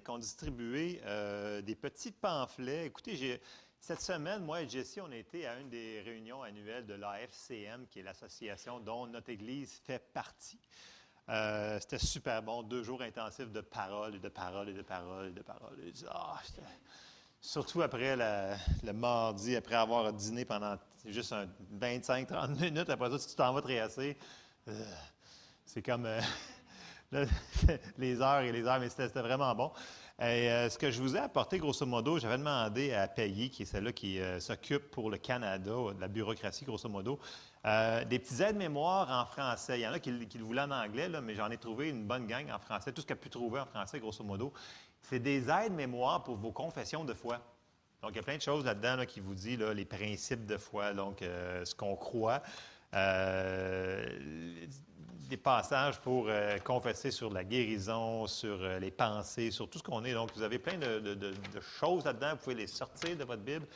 Véronique ont distribué euh, des petits pamphlets. Écoutez, cette semaine, moi et Jessie, on a été à une des réunions annuelles de l'AFCM, qui est l'association dont notre Église fait partie. Euh, c'était super bon, deux jours intensifs de paroles et de paroles et de paroles et de paroles. Ah, surtout après le mardi, après avoir dîné pendant juste 25-30 minutes, après ça, si tu t'en vas te euh, c'est comme les heures et les heures, mais c'était vraiment bon. Et, euh, ce que je vous ai apporté, grosso modo, j'avais demandé à Peggy, qui est celle-là qui euh, s'occupe pour le Canada, de la bureaucratie, grosso modo, euh, des petits aides-mémoires en français. Il y en a qui, le voulaient en anglais, mais j'en ai trouvé une bonne gang en français, tout ce qu'elle a pu trouver en français, grosso modo. C'est des aides-mémoires pour vos confessions de foi. Donc, il y a plein de choses là-dedans qui vous disent les principes de foi, donc ce qu'on croit des passages pour euh, confesser sur la guérison, sur euh, les pensées, sur tout ce qu'on est. Donc, vous avez plein de, choses là-dedans. Vous pouvez les sortir de votre Bible.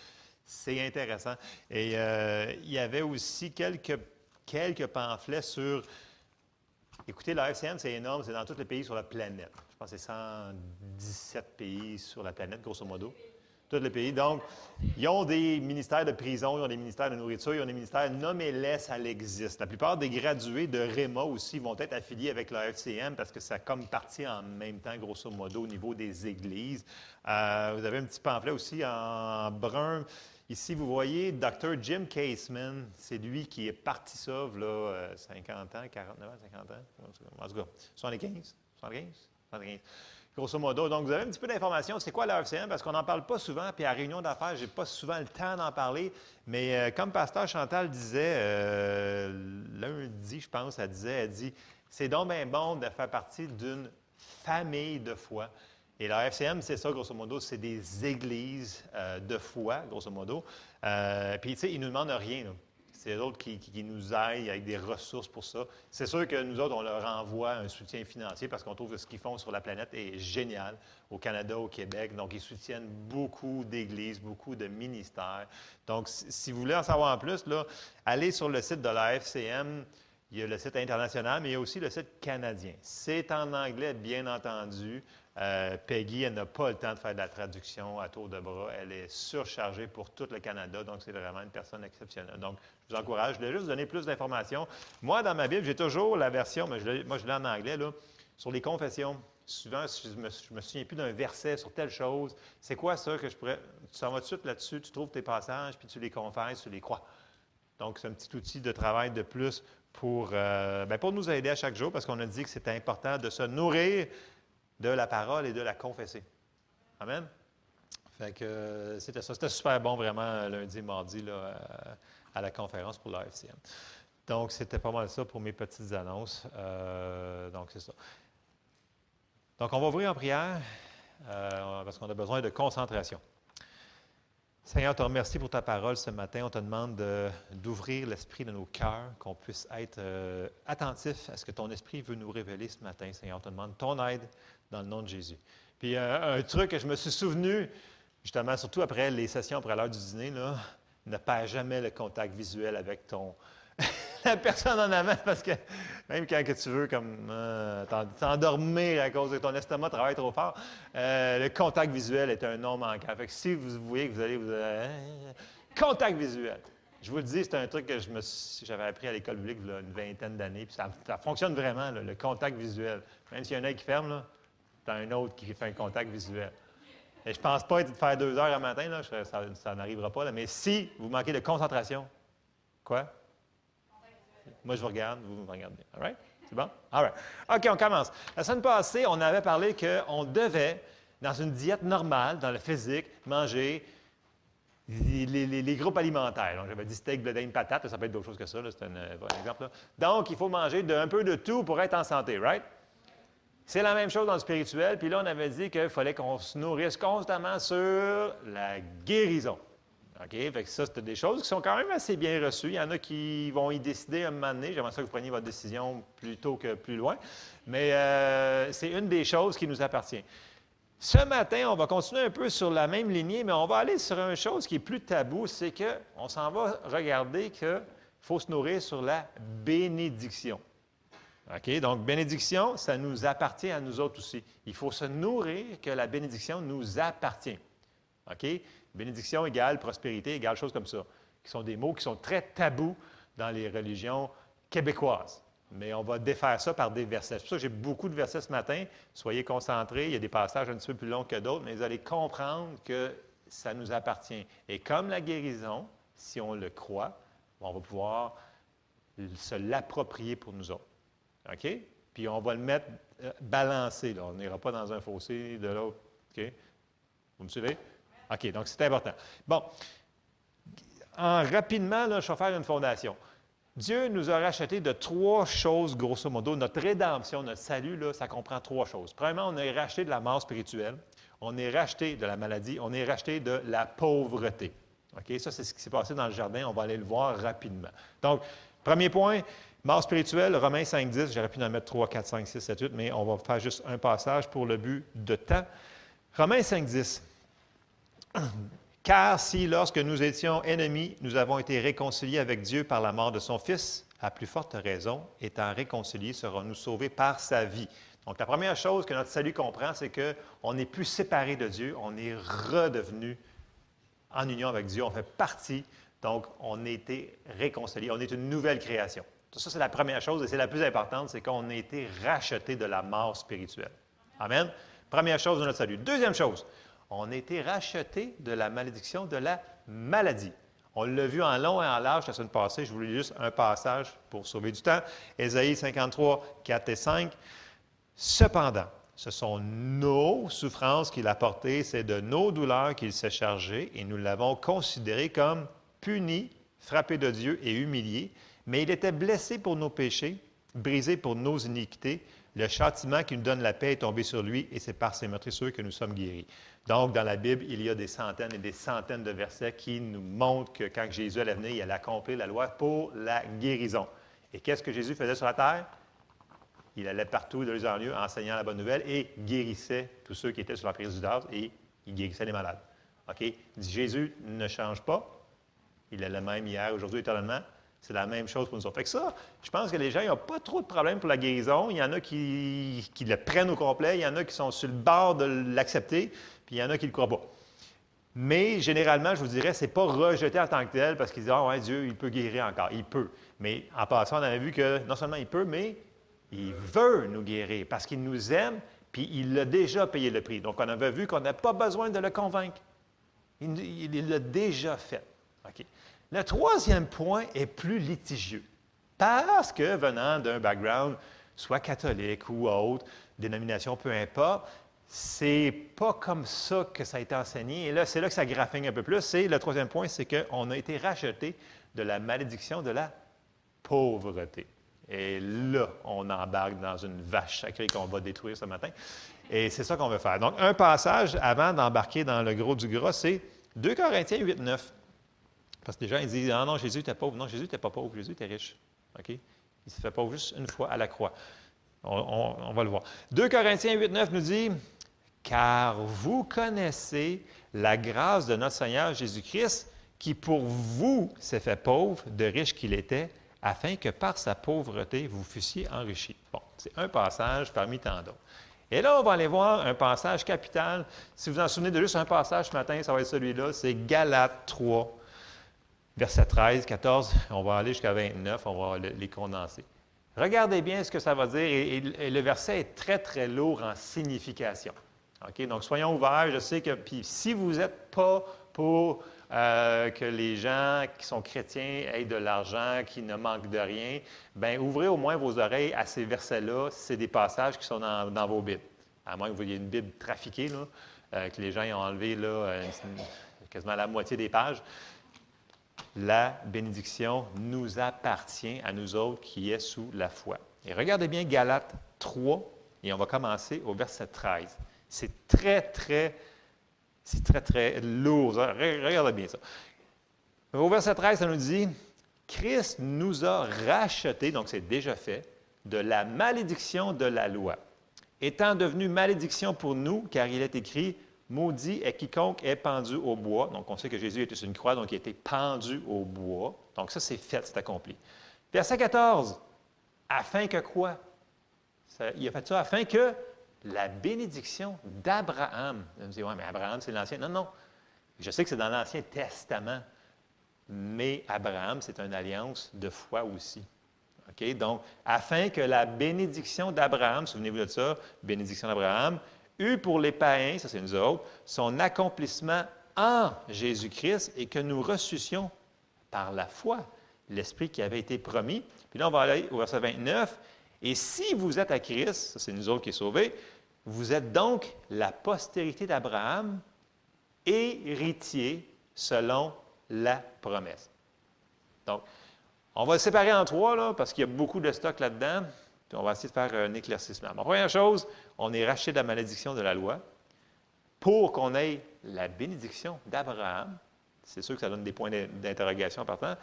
C'est intéressant. Et euh, il y avait aussi quelques, quelques pamphlets sur. Écoutez, la FCM, c'est énorme. C'est dans tous les pays sur la planète. Je pense que c'est 117 pays sur la planète, grosso modo tous les pays. Donc, ils ont des ministères de prison, ils ont des ministères de nourriture, ils ont des ministères, nommez-les, ça existe. La plupart des gradués de REMA aussi vont être affiliés avec la FCM parce que ça comme partie en même temps, grosso modo, au niveau des églises. Euh, vous avez un petit pamphlet aussi en brun. Ici, vous voyez Dr. Jim Caseman. C'est lui qui est parti ça, là, 50 ans, 49 ans, 50 ans. En tout cas, 75? 75? 75 grosso modo. Donc, vous avez un petit peu d'informations. C'est quoi l'AFCM? Parce qu'on n'en parle pas souvent, puis à réunion d'affaires, je n'ai pas souvent le temps d'en parler. Mais euh, comme Pasteur Chantal disait euh, lundi, je pense, elle disait, elle dit, c'est donc bien bon de faire partie d'une famille de foi. Et la FCM, c'est ça, grosso modo, c'est des églises euh, de foi, grosso modo. puis, tu sais, ils ne nous demandent rien. Là. C'est eux autres qui, nous aident avec des ressources pour ça. C'est sûr que nous autres, on leur envoie un soutien financier parce qu'on trouve que ce qu'ils font sur la planète est génial au Canada, au Québec. Donc, ils soutiennent beaucoup d'églises, beaucoup de ministères. Donc, si vous voulez en savoir plus, là, allez sur le site de la FCM. Il y a le site international, mais il y a aussi le site canadien. C'est en anglais, bien entendu. Euh, Peggy, elle n'a pas le temps de faire de la traduction à tour de bras. Elle est surchargée pour tout le Canada, donc c'est vraiment une personne exceptionnelle. Donc, je vous encourage. Je voulais juste vous donner plus d'informations. Moi, dans ma Bible, j'ai toujours la version, mais je moi, je l'ai en anglais, là, sur les confessions. Souvent, je ne me, souviens plus d'un verset sur telle chose. C'est quoi ça que je pourrais. Tu s'en vas tout de suite là-dessus, tu trouves tes passages, puis tu les confesses, tu les crois. Donc, c'est un petit outil de travail de plus pour, euh, ben, pour nous aider à chaque jour, parce qu'on a dit que c'était important de se nourrir de la parole et de la confesser. Amen? Fait que euh, c'était ça. C'était super bon, vraiment, lundi mardi, là, euh, à la conférence pour l'AFCM. Donc, c'était pas mal ça pour mes petites annonces. Euh, donc, c'est ça. Donc, on va ouvrir en prière parce qu'on a besoin de concentration. Seigneur, on te remercie pour ta parole ce matin. On te demande d'ouvrir l'esprit de nos cœurs, qu'on puisse être attentif à ce que ton esprit veut nous révéler ce matin. Seigneur, on te demande ton aide, dans le nom de Jésus. Puis euh, un truc que je me suis souvenu, justement, surtout après les sessions, après l'heure du dîner, là, ne perds jamais le contact visuel avec ton la personne en avant, parce que même quand que tu veux comme euh, t'endormir à cause de ton estomac travaille trop fort, euh, le contact visuel est un non manquant. Fait que si vous voyez que vous allez vous contact visuel. Je vous le dis, c'est un truc que j'avais appris à l'école publique il y a une vingtaine d'années, puis ça, fonctionne vraiment, le contact visuel. Même s'il y a un qui ferme, tu as un autre qui fait un contact visuel. Et je ne pense pas être de faire deux heures le matin, là, ça, n'arrivera pas. Là. Mais si vous manquez de concentration, quoi? Moi, je vous regarde, vous me regardez. All right? C'est bon? All right. OK, on commence. La semaine passée, on avait parlé qu'on devait, dans une diète normale, dans le physique, manger les, groupes alimentaires. Donc, j'avais dit steak, blé patate. Ça peut être d'autres choses que ça. C'est un, euh, un exemple. Donc, il faut manger un peu de tout pour être en santé, right? C'est la même chose dans le spirituel. Puis là, on avait dit qu'il fallait qu'on se nourrisse constamment sur la guérison. OK? Fait que ça, c'était des choses qui sont quand même assez bien reçues. Il y en a qui vont y décider un moment donné. J'aimerais ça que vous preniez votre décision plus tôt que plus loin. Mais euh, c'est une des choses qui nous appartient. Ce matin, on va continuer un peu sur la même lignée, mais on va aller sur une chose qui est plus tabou, c'est qu'on s'en va regarder qu'il faut se nourrir sur la bénédiction. Donc, bénédiction, ça nous appartient à nous autres aussi. Il faut se nourrir que la bénédiction nous appartient. Bénédiction égale prospérité, égale chose comme ça, qui sont des mots qui sont très tabous dans les religions québécoises. Mais on va défaire ça par des versets. C'est pour ça que j'ai beaucoup de versets ce matin. Soyez concentrés. Il y a des passages un petit peu plus longs que d'autres, mais vous allez comprendre que ça nous appartient. Et comme la guérison, si on le croit, on va pouvoir se l'approprier pour nous autres. OK? Puis on va le mettre euh, balancé. On n'ira pas dans un fossé de l'autre. OK? Vous me suivez? OK, donc c'est important. Bon, en, rapidement, je vais faire une fondation. Dieu nous a racheté de trois choses, grosso modo. Notre rédemption, notre salut, ça comprend trois choses. Premièrement, on est racheté de la mort spirituelle, on est racheté de la maladie, on est racheté de la pauvreté. OK? Ça, c'est ce qui s'est passé dans le jardin. On va aller le voir rapidement. Donc, premier point, mort spirituelle, Romains 5, 10. J'aurais pu en mettre 3, 4, 5, 6, 7, 8, mais on va faire juste un passage pour le but de temps. Romains 5, 10. Car si, lorsque nous étions ennemis, nous avons été réconciliés avec Dieu par la mort de son Fils, à plus forte raison, étant réconciliés, serons-nous sauvés par sa vie. Donc, la première chose que notre salut comprend, c'est qu'on n'est plus séparé de Dieu, on est redevenu en union avec Dieu, on fait partie, donc on a été réconcilié, on est une nouvelle création. Ça, c'est la première chose et c'est la plus importante, c'est qu'on a été racheté de la mort spirituelle. Amen. Première chose de notre salut. Deuxième chose, on a été racheté de la malédiction de la maladie. On l'a vu en long et en large la semaine passée. Je vous lis juste un passage pour sauver du temps. Ésaïe 53, 4 et 5. Cependant, ce sont nos souffrances qu'il a portées, c'est de nos douleurs qu'il s'est chargé, et nous l'avons considéré comme puni, frappé de Dieu et humilié. Mais il était blessé pour nos péchés, brisé pour nos iniquités. Le châtiment qui nous donne la paix est tombé sur lui, et c'est par ses meurtrissures que nous sommes guéris. Donc, dans la Bible, il y a des centaines et des centaines de versets qui nous montrent que quand Jésus allait venir, il allait accomplir la loi pour la guérison. Et qu'est-ce que Jésus faisait sur la terre? Il allait partout de lieu en lieu enseignant la bonne nouvelle et guérissait tous ceux qui étaient sur la prise du dard et il guérissait les malades. OK? Jésus ne change pas. Il est le même hier, aujourd'hui, éternellement. C'est la même chose pour nous autres. Fait que ça, je pense que les gens n'ont pas trop de problèmes pour la guérison. Il y en a qui, le prennent au complet, il y en a qui sont sur le bord de l'accepter, puis il y en a qui ne le croient pas. Mais généralement, je vous dirais, ce n'est pas rejeté en tant que tel parce qu'ils disent Ah, Dieu, il peut guérir encore. Il peut. Mais en passant, on avait vu que non seulement il peut, mais il veut nous guérir parce qu'il nous aime, puis il a déjà payé le prix. Donc, on avait vu qu'on n'a pas besoin de le convaincre. Il l'a déjà fait. OK? Le troisième point est plus litigieux. Parce que venant d'un background, soit catholique ou autre, dénomination, peu importe, c'est pas comme ça que ça a été enseigné. Et là, c'est là que ça graffigne un peu plus. C'est le troisième point, c'est qu'on a été racheté de la malédiction de la pauvreté. Et là, on embarque dans une vache sacrée qu'on va détruire ce matin. Et c'est ça qu'on veut faire. Donc, un passage avant d'embarquer dans le gros du gras, c'est 2 Corinthiens 8, 9. Parce que les gens ils disent Ah non, Jésus était pauvre. Non, Jésus n'était pas pauvre, Jésus était riche. OK? Il se fait pauvre juste une fois à la croix. On, va le voir. 2 Corinthiens 8, 9 nous dit Car vous connaissez la grâce de notre Seigneur Jésus-Christ, qui pour vous s'est fait pauvre, de riche qu'il était, afin que par sa pauvreté vous fussiez enrichis. Bon, c'est un passage parmi tant d'autres. Et là, on va aller voir un passage capital. Si vous en souvenez de juste un passage ce matin, ça va être celui-là, c'est Galates 3, verset 13, 14, on va aller jusqu'à 29, on va les condenser. Regardez bien ce que ça va dire, et, le verset est très, très lourd en signification. OK? Donc, soyons ouverts. Je sais que, puis si vous n'êtes pas pour euh, que les gens qui sont chrétiens aient de l'argent, qui ne manquent de rien, bien, ouvrez au moins vos oreilles à ces versets-là, c'est des passages qui sont dans, vos Bibles. À moins que vous ayez une Bible trafiquée, là, euh, que les gens aient enlevé là, quasiment la moitié des pages la bénédiction nous appartient à nous autres qui est sous la foi. Et regardez bien Galates 3, et on va commencer au verset 13. C'est très, très, c'est très, très lourd. Regardez bien ça. Au verset 13, ça nous dit, Christ nous a rachetés, donc c'est déjà fait, de la malédiction de la loi, étant devenu malédiction pour nous, car il est écrit, Maudit est quiconque est pendu au bois. Donc, on sait que Jésus était sur une croix, donc il a été pendu au bois. Donc, ça, c'est fait, c'est accompli. Verset 14. Afin que quoi? il a fait ça afin que la bénédiction d'Abraham. Vous me dites, oui, mais Abraham, c'est l'Ancien. Non, non. Je sais que c'est dans l'Ancien Testament, mais Abraham, c'est une alliance de foi aussi. OK? Donc, afin que la bénédiction d'Abraham, souvenez-vous de ça, bénédiction d'Abraham, eût pour les païens, ça c'est nous autres, son accomplissement en Jésus-Christ et que nous ressuscions par la foi l'Esprit qui avait été promis. Puis là, on va aller au verset 29. Et si vous êtes à Christ, ça c'est nous autres qui est sauvés, vous êtes donc la postérité d'Abraham, héritier selon la promesse. Donc, on va le séparer en trois, là, parce qu'il y a beaucoup de stock là-dedans. Puis on va essayer de faire un éclaircissement. La première chose, on est racheté de la malédiction de la loi pour qu'on ait la bénédiction d'Abraham. C'est sûr que ça donne des points d'interrogation en partant.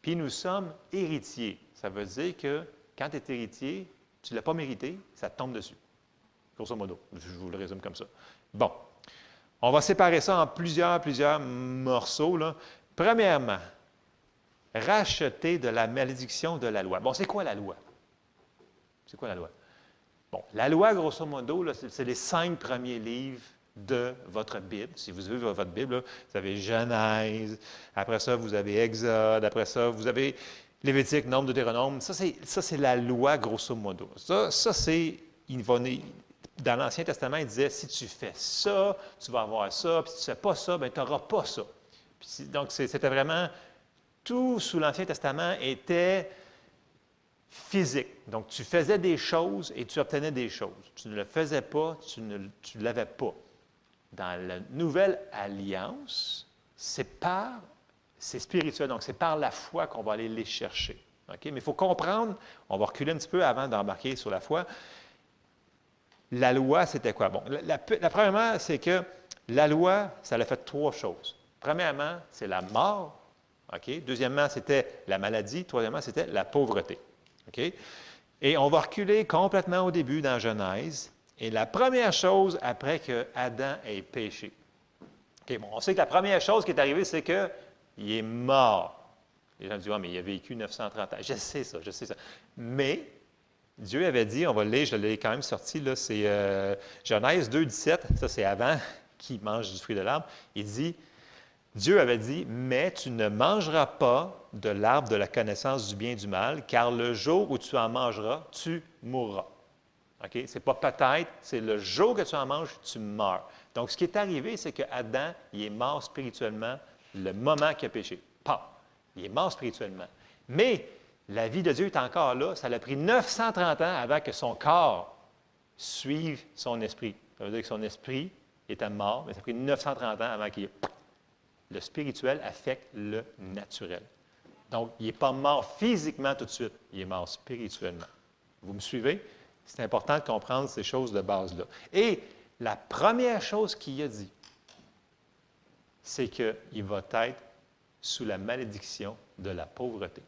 Puis nous sommes héritiers. Ça veut dire que quand tu es héritier, tu ne l'as pas mérité, ça tombe dessus. Grosso modo. Je vous le résume comme ça. Bon. On va séparer ça en plusieurs, plusieurs morceaux. Premièrement, racheter de la malédiction de la loi. Bon, c'est quoi la loi? C'est quoi la loi? La loi, grosso modo, c'est les cinq premiers livres de votre Bible. Si vous avez votre Bible, vous avez Genèse, après ça, vous avez Exode, après ça, vous avez Lévitique, Nombre, Deutéronome. Ça, c'est la loi, grosso modo. Ça, ça c'est. Dans l'Ancien Testament, il disait si tu fais ça, tu vas avoir ça, puis si tu ne fais pas ça, ben, tu n'auras pas ça. donc, c'était vraiment. Tout sous l'Ancien Testament était physique. Donc, tu faisais des choses et tu obtenais des choses. Tu ne le faisais pas, tu ne tu l'avais pas dans la nouvelle alliance, c'est par, c'est spirituel, donc c'est par la foi qu'on va aller les chercher. Mais il faut comprendre, on va reculer un petit peu avant d'embarquer sur la foi. La loi, c'était quoi? Bon, la, premièrement, c'est que la loi, ça a fait trois choses. Premièrement, c'est la mort. Deuxièmement, c'était la maladie. Troisièmement, c'était la pauvreté. Et on va reculer complètement au début dans Genèse. Et la première chose après que Adam ait péché. bon, on sait que la première chose qui est arrivée, c'est qu'il est mort. Les gens disent, ah, mais il a vécu 930 ans. Je sais ça, je sais ça. Mais Dieu avait dit, on va le lire, je l'ai quand même sorti, là, c'est euh, Genèse 2, 17, ça c'est avant qu'il mange du fruit de l'arbre. Il dit, Dieu avait dit, mais tu ne mangeras pas de l'arbre de la connaissance du bien et du mal, car le jour où tu en mangeras, tu mourras. OK? Ce n'est pas peut-être, c'est le jour que tu en manges, tu meurs. Donc, ce qui est arrivé, c'est que Adam, il est mort spirituellement le moment qu'il a péché. Pas. Il est mort spirituellement. Mais la vie de Dieu est encore là. Ça a pris 930 ans avant que son corps suive son esprit. Ça veut dire que son esprit était mort, mais ça a pris 930 ans avant qu'il. Le spirituel affecte le naturel. Donc, il n'est pas mort physiquement tout de suite, il est mort spirituellement. Vous me suivez? C'est important de comprendre ces choses de base-là. Et la première chose qu'il a dit, c'est qu'il va être sous la malédiction de la pauvreté.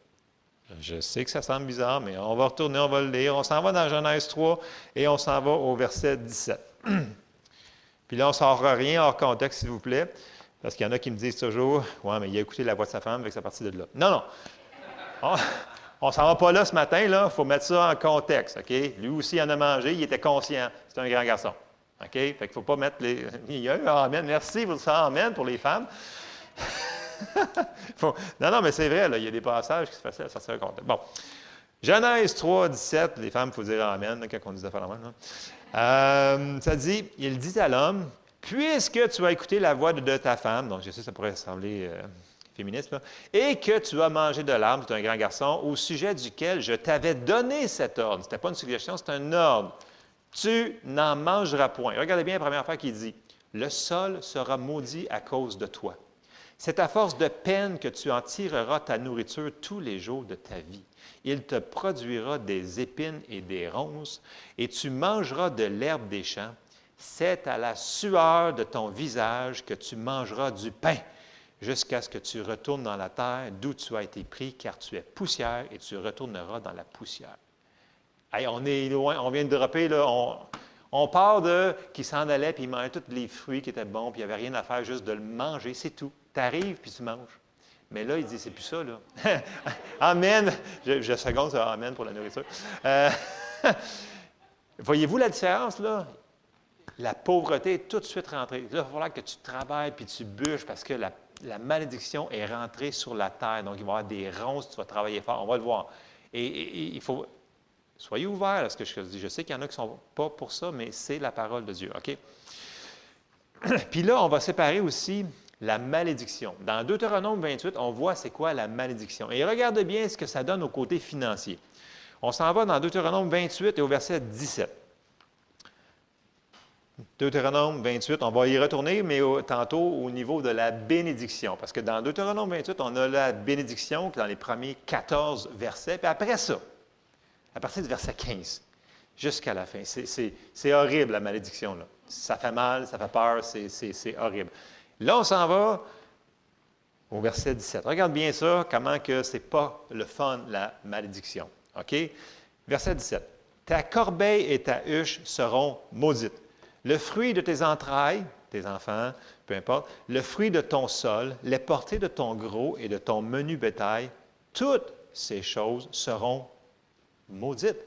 Je sais que ça semble bizarre, mais on va retourner, on va le lire. On s'en va dans Genèse 3 et on s'en va au verset 17. Puis là, on ne sort rien hors contexte, s'il vous plaît, parce qu'il y en a qui me disent toujours Ouais, mais il a écouté la voix de sa femme, avec sa partie de là. Non, non. On ne s'en va pas là ce matin, il faut mettre ça en contexte. OK? Lui aussi en a mangé, il était conscient. C'est un grand garçon. OK? Fait qu'il ne faut pas mettre les. Il y a eu Amen. Merci pour ça, Amen pour les femmes. Non, non, mais c'est vrai, il y a des passages qui se faciles à sortir de contexte. Bon. Genèse 3, 17, les femmes, il faut dire Amen quand on dit affaires Amen. Euh, ça dit Il dit à l'homme Puisque tu as écouté la voix de, ta femme, donc je sais, ça pourrait sembler. Euh, et que tu as mangé de l'arbre, tu es un grand garçon, au sujet duquel je t'avais donné cet ordre. Ce n'était pas une suggestion, c'est un ordre. Tu n'en mangeras point. Regardez bien la première fois qu'il dit Le sol sera maudit à cause de toi. C'est à force de peine que tu en tireras ta nourriture tous les jours de ta vie. Il te produira des épines et des ronces, et tu mangeras de l'herbe des champs. C'est à la sueur de ton visage que tu mangeras du pain jusqu'à ce que tu retournes dans la terre d'où tu as été pris, car tu es poussière et tu retourneras dans la poussière. on est loin, on vient de dropper, là, on, part de qui s'en allait, puis il mangeait tous les fruits qui étaient bons, puis il n'y avait rien à faire, juste de le manger, c'est tout. Tu arrives, puis tu manges. Mais là, il dit, c'est plus ça, là. amen. Je, je seconde, ça, amen pour la nourriture. Euh, Voyez-vous la différence, là? La pauvreté est tout de suite rentrée. Il va falloir que tu travailles puis tu bûches parce que la, malédiction est rentrée sur la terre. Donc, il va y avoir des ronces, tu vas travailler fort. On va le voir. Et, il faut. Soyez ouverts à ce que je dis. Je sais qu'il y en a qui ne sont pas pour ça, mais c'est la parole de Dieu. OK? Puis là, on va séparer aussi la malédiction. Dans Deutéronome 28, on voit c'est quoi la malédiction. Et regarde bien ce que ça donne au côté financier. On s'en va dans Deutéronome 28 et au verset 17. Deutéronome 28, on va y retourner, mais tantôt au niveau de la bénédiction. Parce que dans Deutéronome 28, on a la bénédiction dans les premiers 14 versets. Puis après ça, à partir du verset 15, jusqu'à la fin, c'est horrible la malédiction. Ça fait mal, ça fait peur, c'est horrible. Là, on s'en va au verset 17. Regarde bien ça, comment que ce n'est pas le fun, la malédiction. OK? Verset 17. Ta corbeille et ta huche seront maudites. Le fruit de tes entrailles, tes enfants, peu importe, le fruit de ton sol, les portées de ton gros et de ton menu bétail, toutes ces choses seront maudites.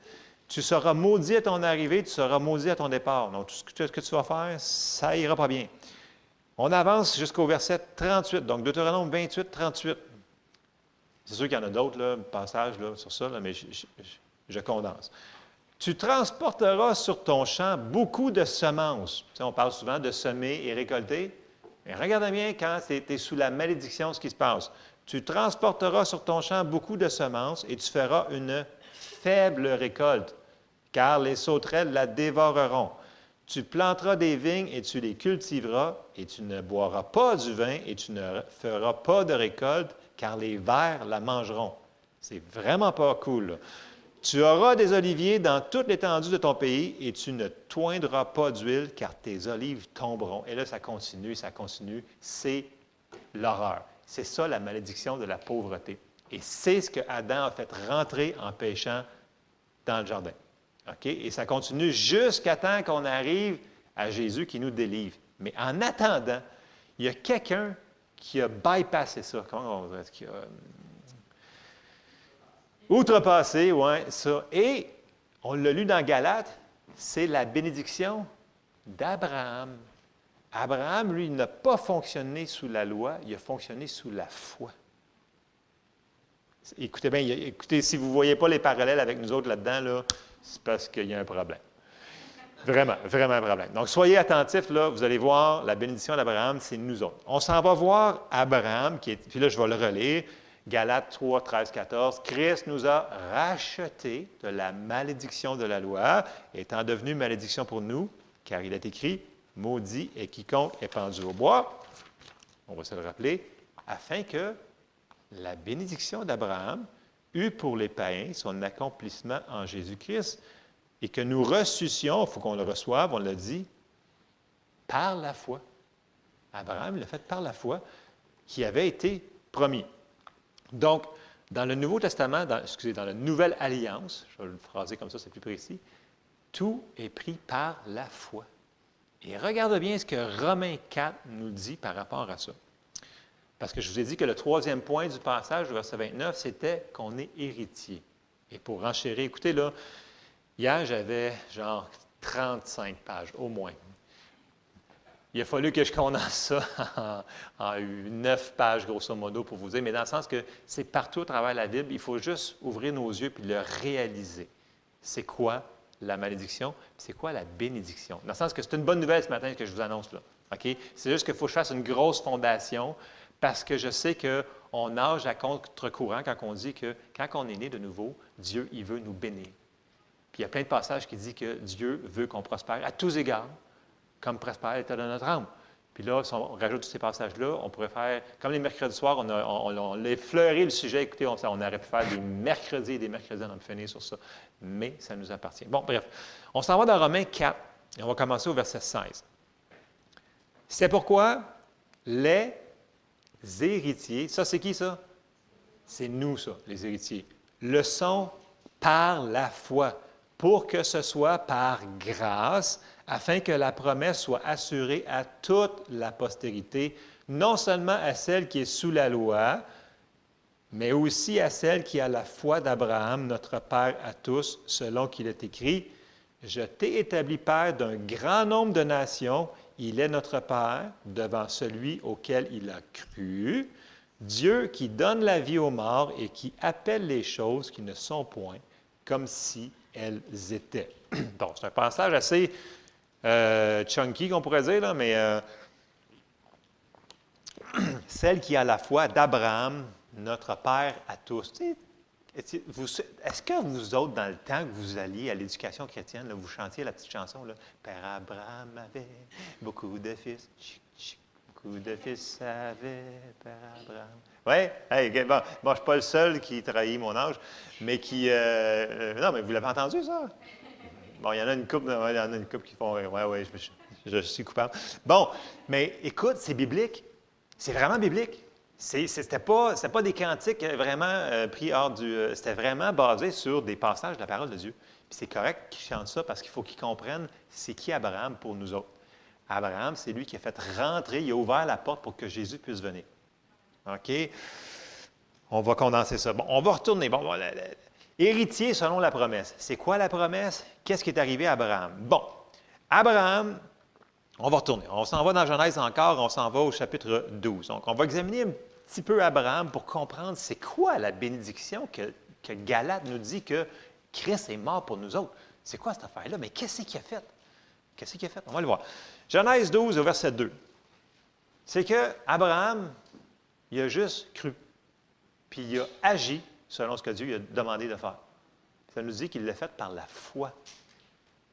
Tu seras maudit à ton arrivée, tu seras maudit à ton départ. Donc, tout ce que tu vas faire, ça ira pas bien. On avance jusqu'au verset 38, donc Deutéronome 28, 38. C'est sûr qu'il y en a d'autres passages sur ça, mais je, condense. Tu transporteras sur ton champ beaucoup de semences. on parle souvent de semer et récolter. Mais regarde bien quand tu es sous la malédiction ce qui se passe. Tu transporteras sur ton champ beaucoup de semences et tu feras une faible récolte, car les sauterelles la dévoreront. Tu planteras des vignes et tu les cultiveras, et tu ne boiras pas du vin et tu ne feras pas de récolte, car les vers la mangeront. C'est vraiment pas cool. Tu auras des oliviers dans toute l'étendue de ton pays et tu ne toindras pas d'huile, car tes olives tomberont. Et là, ça continue, ça continue. C'est l'horreur. C'est ça la malédiction de la pauvreté. Et c'est ce que Adam a fait rentrer en péchant dans le jardin. Et ça continue jusqu'à temps qu'on arrive à Jésus qui nous délivre. Mais en attendant, il y a quelqu'un qui a bypassé ça. Comment outrepassé, oui, ça. Et on l'a lu dans Galate, c'est la bénédiction d'Abraham. Abraham, lui, n'a pas fonctionné sous la loi, il a fonctionné sous la foi. Écoutez bien, écoutez, si vous ne voyez pas les parallèles avec nous autres là-dedans, là, c'est parce qu'il y a un problème. Vraiment, vraiment un problème. Donc, soyez attentifs, là, vous allez voir, la bénédiction d'Abraham, c'est nous autres. On s'en va voir Abraham, qui est, puis là, je vais le relire, Galates 3, 13, 14. Christ nous a rachetés de la malédiction de la loi, étant devenu malédiction pour nous, car il est écrit, maudit est quiconque est pendu au bois. On va se le rappeler, afin que la bénédiction d'Abraham eut pour les païens son accomplissement en Jésus-Christ et que nous ressuscions, il faut qu'on le reçoive, on l'a dit, par la foi. Abraham l'a fait par la foi qui avait été promis. Donc, dans le Nouveau Testament, excusez, dans la Nouvelle Alliance, je vais le phraser comme ça, c'est plus précis, tout est pris par la foi. Et regarde bien ce que Romains 4 nous dit par rapport à ça. Parce que je vous ai dit que le troisième point du passage, verset 29, c'était qu'on est héritier. Et pour renchérir, écoutez là, hier j'avais genre 35 pages au moins. Il a fallu que je condense ça en, neuf pages, grosso modo, pour vous dire, mais dans le sens que c'est partout à travers la Bible, il faut juste ouvrir nos yeux puis le réaliser. C'est quoi la malédiction? C'est quoi la bénédiction? Dans le sens que c'est une bonne nouvelle ce matin que je vous annonce là. OK? C'est juste qu'il faut que je fasse une grosse fondation parce que je sais qu'on nage à contre-courant quand on dit que quand on est né de nouveau, Dieu, il veut nous bénir. Puis il y a plein de passages qui disent que Dieu veut qu'on prospère à tous égards, comme prospère l'état de notre âme. Puis là, si on rajoute tous ces passages-là, on pourrait faire, comme les mercredis soirs, on a, on, effleuré le sujet. Écoutez, on, on, aurait pu faire des mercredis et des mercredis, a finir sur ça. Mais ça nous appartient. Bon, bref. On s'en va dans Romains 4 et on va commencer au verset 16. C'est pourquoi les héritiers, ça c'est qui ça? C'est nous ça, les héritiers. Le sont par la foi, pour que ce soit par grâce, afin que la promesse soit assurée à toute la postérité, non seulement à celle qui est sous la loi, mais aussi à celle qui a la foi d'Abraham, notre Père à tous, selon qu'il est écrit, Je t'ai établi père d'un grand nombre de nations. Il est notre Père devant celui auquel il a cru. Dieu qui donne la vie aux morts et qui appelle les choses qui ne sont point comme si elles étaient. Donc, c'est un passage assez euh, chunky, qu'on pourrait dire, là, mais euh, celle qui a la foi d'Abraham, notre Père à tous. Est-ce que vous autres, dans le temps que vous alliez à l'éducation chrétienne, vous chantiez la petite chanson, là, Père Abraham avait beaucoup de fils, beaucoup de fils avait Père Abraham. Oui, bon, je ne suis pas le seul qui trahit mon âge, mais qui. Euh, euh, non, mais vous l'avez entendu, ça? Bon, il y en a une couple, il y en a une couple qui font. Oui, oui, je, suis coupable. Bon, mais écoute, c'est biblique. C'est vraiment biblique. Ce n'était pas, pas des cantiques vraiment euh, pris hors du. Euh, c'était vraiment basé sur des passages de la parole de Dieu. Puis c'est correct qu'ils chantent ça parce qu'il faut qu'ils comprennent c'est qui Abraham pour nous autres. Abraham, c'est lui qui a fait rentrer, il a ouvert la porte pour que Jésus puisse venir. OK? On va condenser ça. Bon, on va retourner. Bon, héritier selon la promesse. C'est quoi la promesse? Qu'est-ce qui est arrivé à Abraham? Bon, Abraham, on va retourner. On s'en va dans Genèse encore, on s'en va au chapitre 12. Donc, on va examiner un petit peu Abraham pour comprendre c'est quoi la bénédiction que, Galate nous dit que Christ est mort pour nous autres. C'est quoi cette affaire-là? Mais qu'est-ce qu'il a fait? Qu'est-ce qu'il a fait? On va le voir. Genèse 12, au verset 2. C'est que Abraham, il a juste cru. Puis il a agi selon ce que Dieu lui a demandé de faire. Ça nous dit qu'il l'a fait par la foi.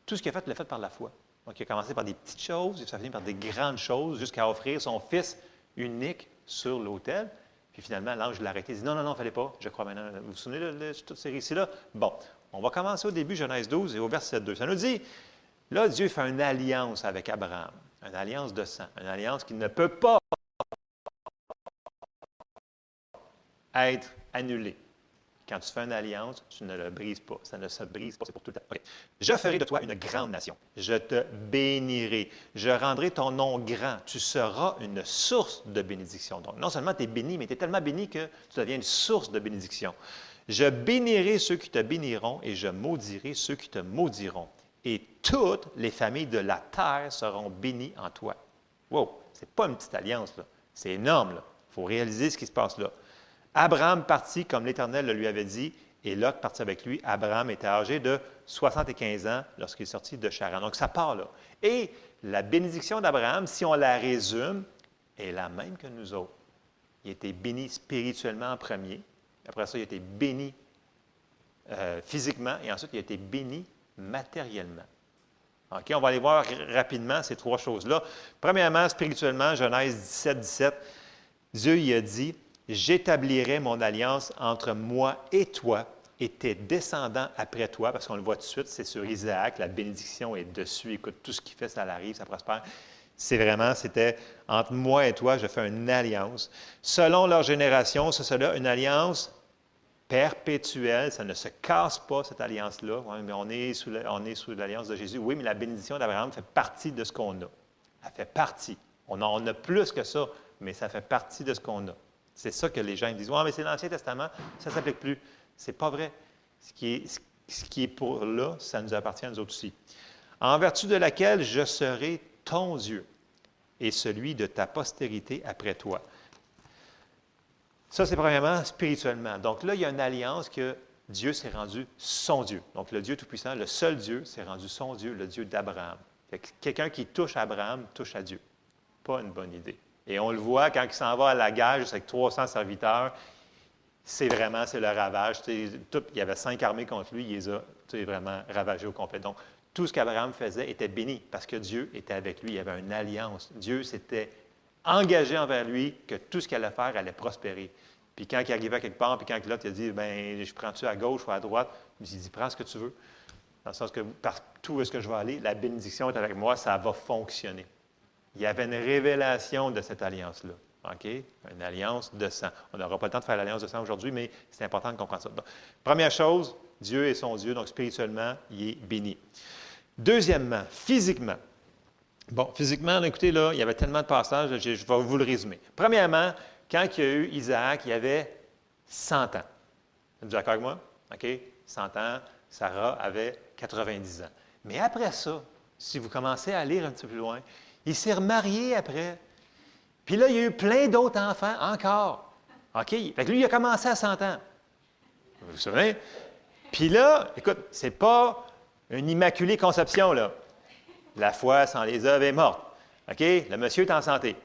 Tout ce qu'il a fait, il l'a fait par la foi. Donc, il a commencé par des petites choses, et ça finit par des grandes choses, jusqu'à offrir son fils unique sur l'autel. Puis finalement, l'ange l'a arrêté. Il dit Non, non, non, il ne fallait pas. Je crois maintenant. Vous vous souvenez de, toutes ces récits-là? Bon, on va commencer au début, Genèse 12 et au verset 2. Ça nous dit Là, Dieu fait une alliance avec Abraham, une alliance de sang, une alliance qui ne peut pas être annulée. Quand tu fais une alliance, tu ne le brises pas. Ça ne se brise pas, c'est pour tout le temps. Je ferai de toi une grande nation. Je te bénirai. Je rendrai ton nom grand. Tu seras une source de bénédiction. Donc, non seulement tu es béni, mais tu es tellement béni que tu deviens une source de bénédiction. Je bénirai ceux qui te béniront et je maudirai ceux qui te maudiront. Et toutes les familles de la terre seront bénies en toi. Wow, c'est pas une petite alliance. C'est énorme. Il faut réaliser ce qui se passe là. Abraham partit comme l'Éternel le lui avait dit, et Lot partit avec lui. Abraham était âgé de 75 ans lorsqu'il est sorti de Charan. Donc, ça part là. Et la bénédiction d'Abraham, si on la résume, est la même que nous autres. Il était béni spirituellement en premier. Après ça, il a été béni euh, physiquement et ensuite, il a été béni matériellement. OK, on va aller voir rapidement ces trois choses-là. Premièrement, spirituellement, Genèse 17, 17, Dieu y a dit J'établirai mon alliance entre moi et toi et tes descendants après toi, parce qu'on le voit tout de suite, c'est sur Isaac, la bénédiction est dessus. Écoute, tout ce qu'il fait, ça arrive, ça prospère. C'est vraiment, c'était entre moi et toi, je fais une alliance. Selon leur génération, ce sera une alliance perpétuelle, ça ne se casse pas, cette alliance-là. mais on est sous l'alliance de Jésus. Oui, mais la bénédiction d'Abraham fait partie de ce qu'on a. Elle fait partie. On en a plus que ça, mais ça fait partie de ce qu'on a. C'est ça que les gens disent. Oui, mais c'est l'Ancien Testament, ça ne s'applique plus. Ce n'est pas vrai. Ce qui, est, pour là, ça nous appartient à nous aussi. En vertu de laquelle je serai ton Dieu et celui de ta postérité après toi. Ça, c'est premièrement spirituellement. Donc là, il y a une alliance que Dieu s'est rendu son Dieu. Donc le Dieu Tout-Puissant, le seul Dieu, s'est rendu son Dieu, le Dieu d'Abraham. Quelqu'un qui touche Abraham touche à Dieu. Pas une bonne idée. Et on le voit quand il s'en va à la gage avec 300 serviteurs, c'est vraiment, c'est le ravage. il y avait cinq armées contre lui, il les a vraiment ravagés au complet. Donc, tout ce qu'Abraham faisait était béni parce que Dieu était avec lui. Il y avait une alliance. Dieu s'était engagé envers lui que tout ce qu'il allait faire allait prospérer. Puis quand il arrivait quelque part, puis quand l'autre a dit, ben je prends-tu à gauche ou à droite, il dit, prends ce que tu veux. Dans le sens que partout où est-ce que je vais aller, la bénédiction est avec moi, ça va fonctionner. Il y avait une révélation de cette alliance-là. OK? Une alliance de sang. On n'aura pas le temps de faire l'alliance de sang aujourd'hui, mais c'est important de comprendre ça. première chose, Dieu est son Dieu, donc spirituellement, il est béni. Deuxièmement, physiquement. Bon, physiquement, écoutez, là, il y avait tellement de passages, je, je vais vous le résumer. Premièrement, quand il y a eu Isaac, il y avait 100 ans. Vous êtes d'accord avec moi? OK? 100 ans, Sarah avait 90 ans. Mais après ça, si vous commencez à lire un petit peu plus loin, il s'est remarié après. Puis là, il y a eu plein d'autres enfants encore. OK? Fait que lui, il a commencé à 100 ans. Vous vous souvenez? Puis là, écoute, c'est pas une immaculée conception, là. La foi sans les œuvres est morte. OK? Le monsieur est en santé.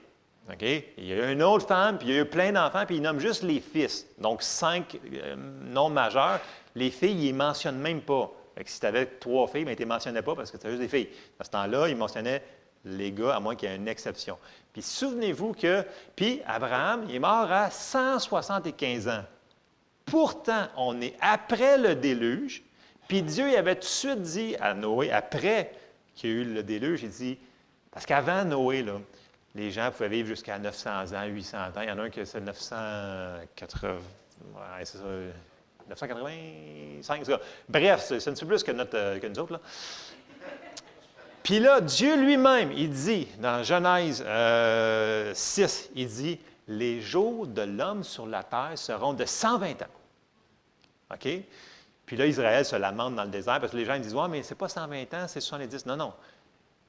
OK? Il y a une autre femme, puis il y a eu plein d'enfants, puis il nomme juste les fils. Donc, cinq euh, noms majeurs. Les filles, il ne mentionne même pas. Fait que si tu avais trois filles, mais tu ne les mentionnais pas parce que tu juste des filles. À ce temps-là, il mentionnait les gars, à moins qu'il y ait une exception. Puis souvenez-vous que, puis Abraham, il est mort à 175 ans. Pourtant, on est après le déluge, puis Dieu avait tout de suite dit à Noé, après qu'il y a eu le déluge, il dit, parce qu'avant Noé, là, les gens pouvaient vivre jusqu'à 900 ans, 800 ans. Il y en a un qui c'est 980, ouais, c'est ça, 985, Bref, c'est un petit peu plus que, euh, que nous autres. Là. Puis là, Dieu lui-même, il dit, dans Genèse 6, euh, il dit, les jours de l'homme sur la terre seront de 120 ans. OK? Puis là, Israël se lamente dans le désert parce que les gens disent, ouais, mais c'est pas 120 ans, c'est 70. Non, non.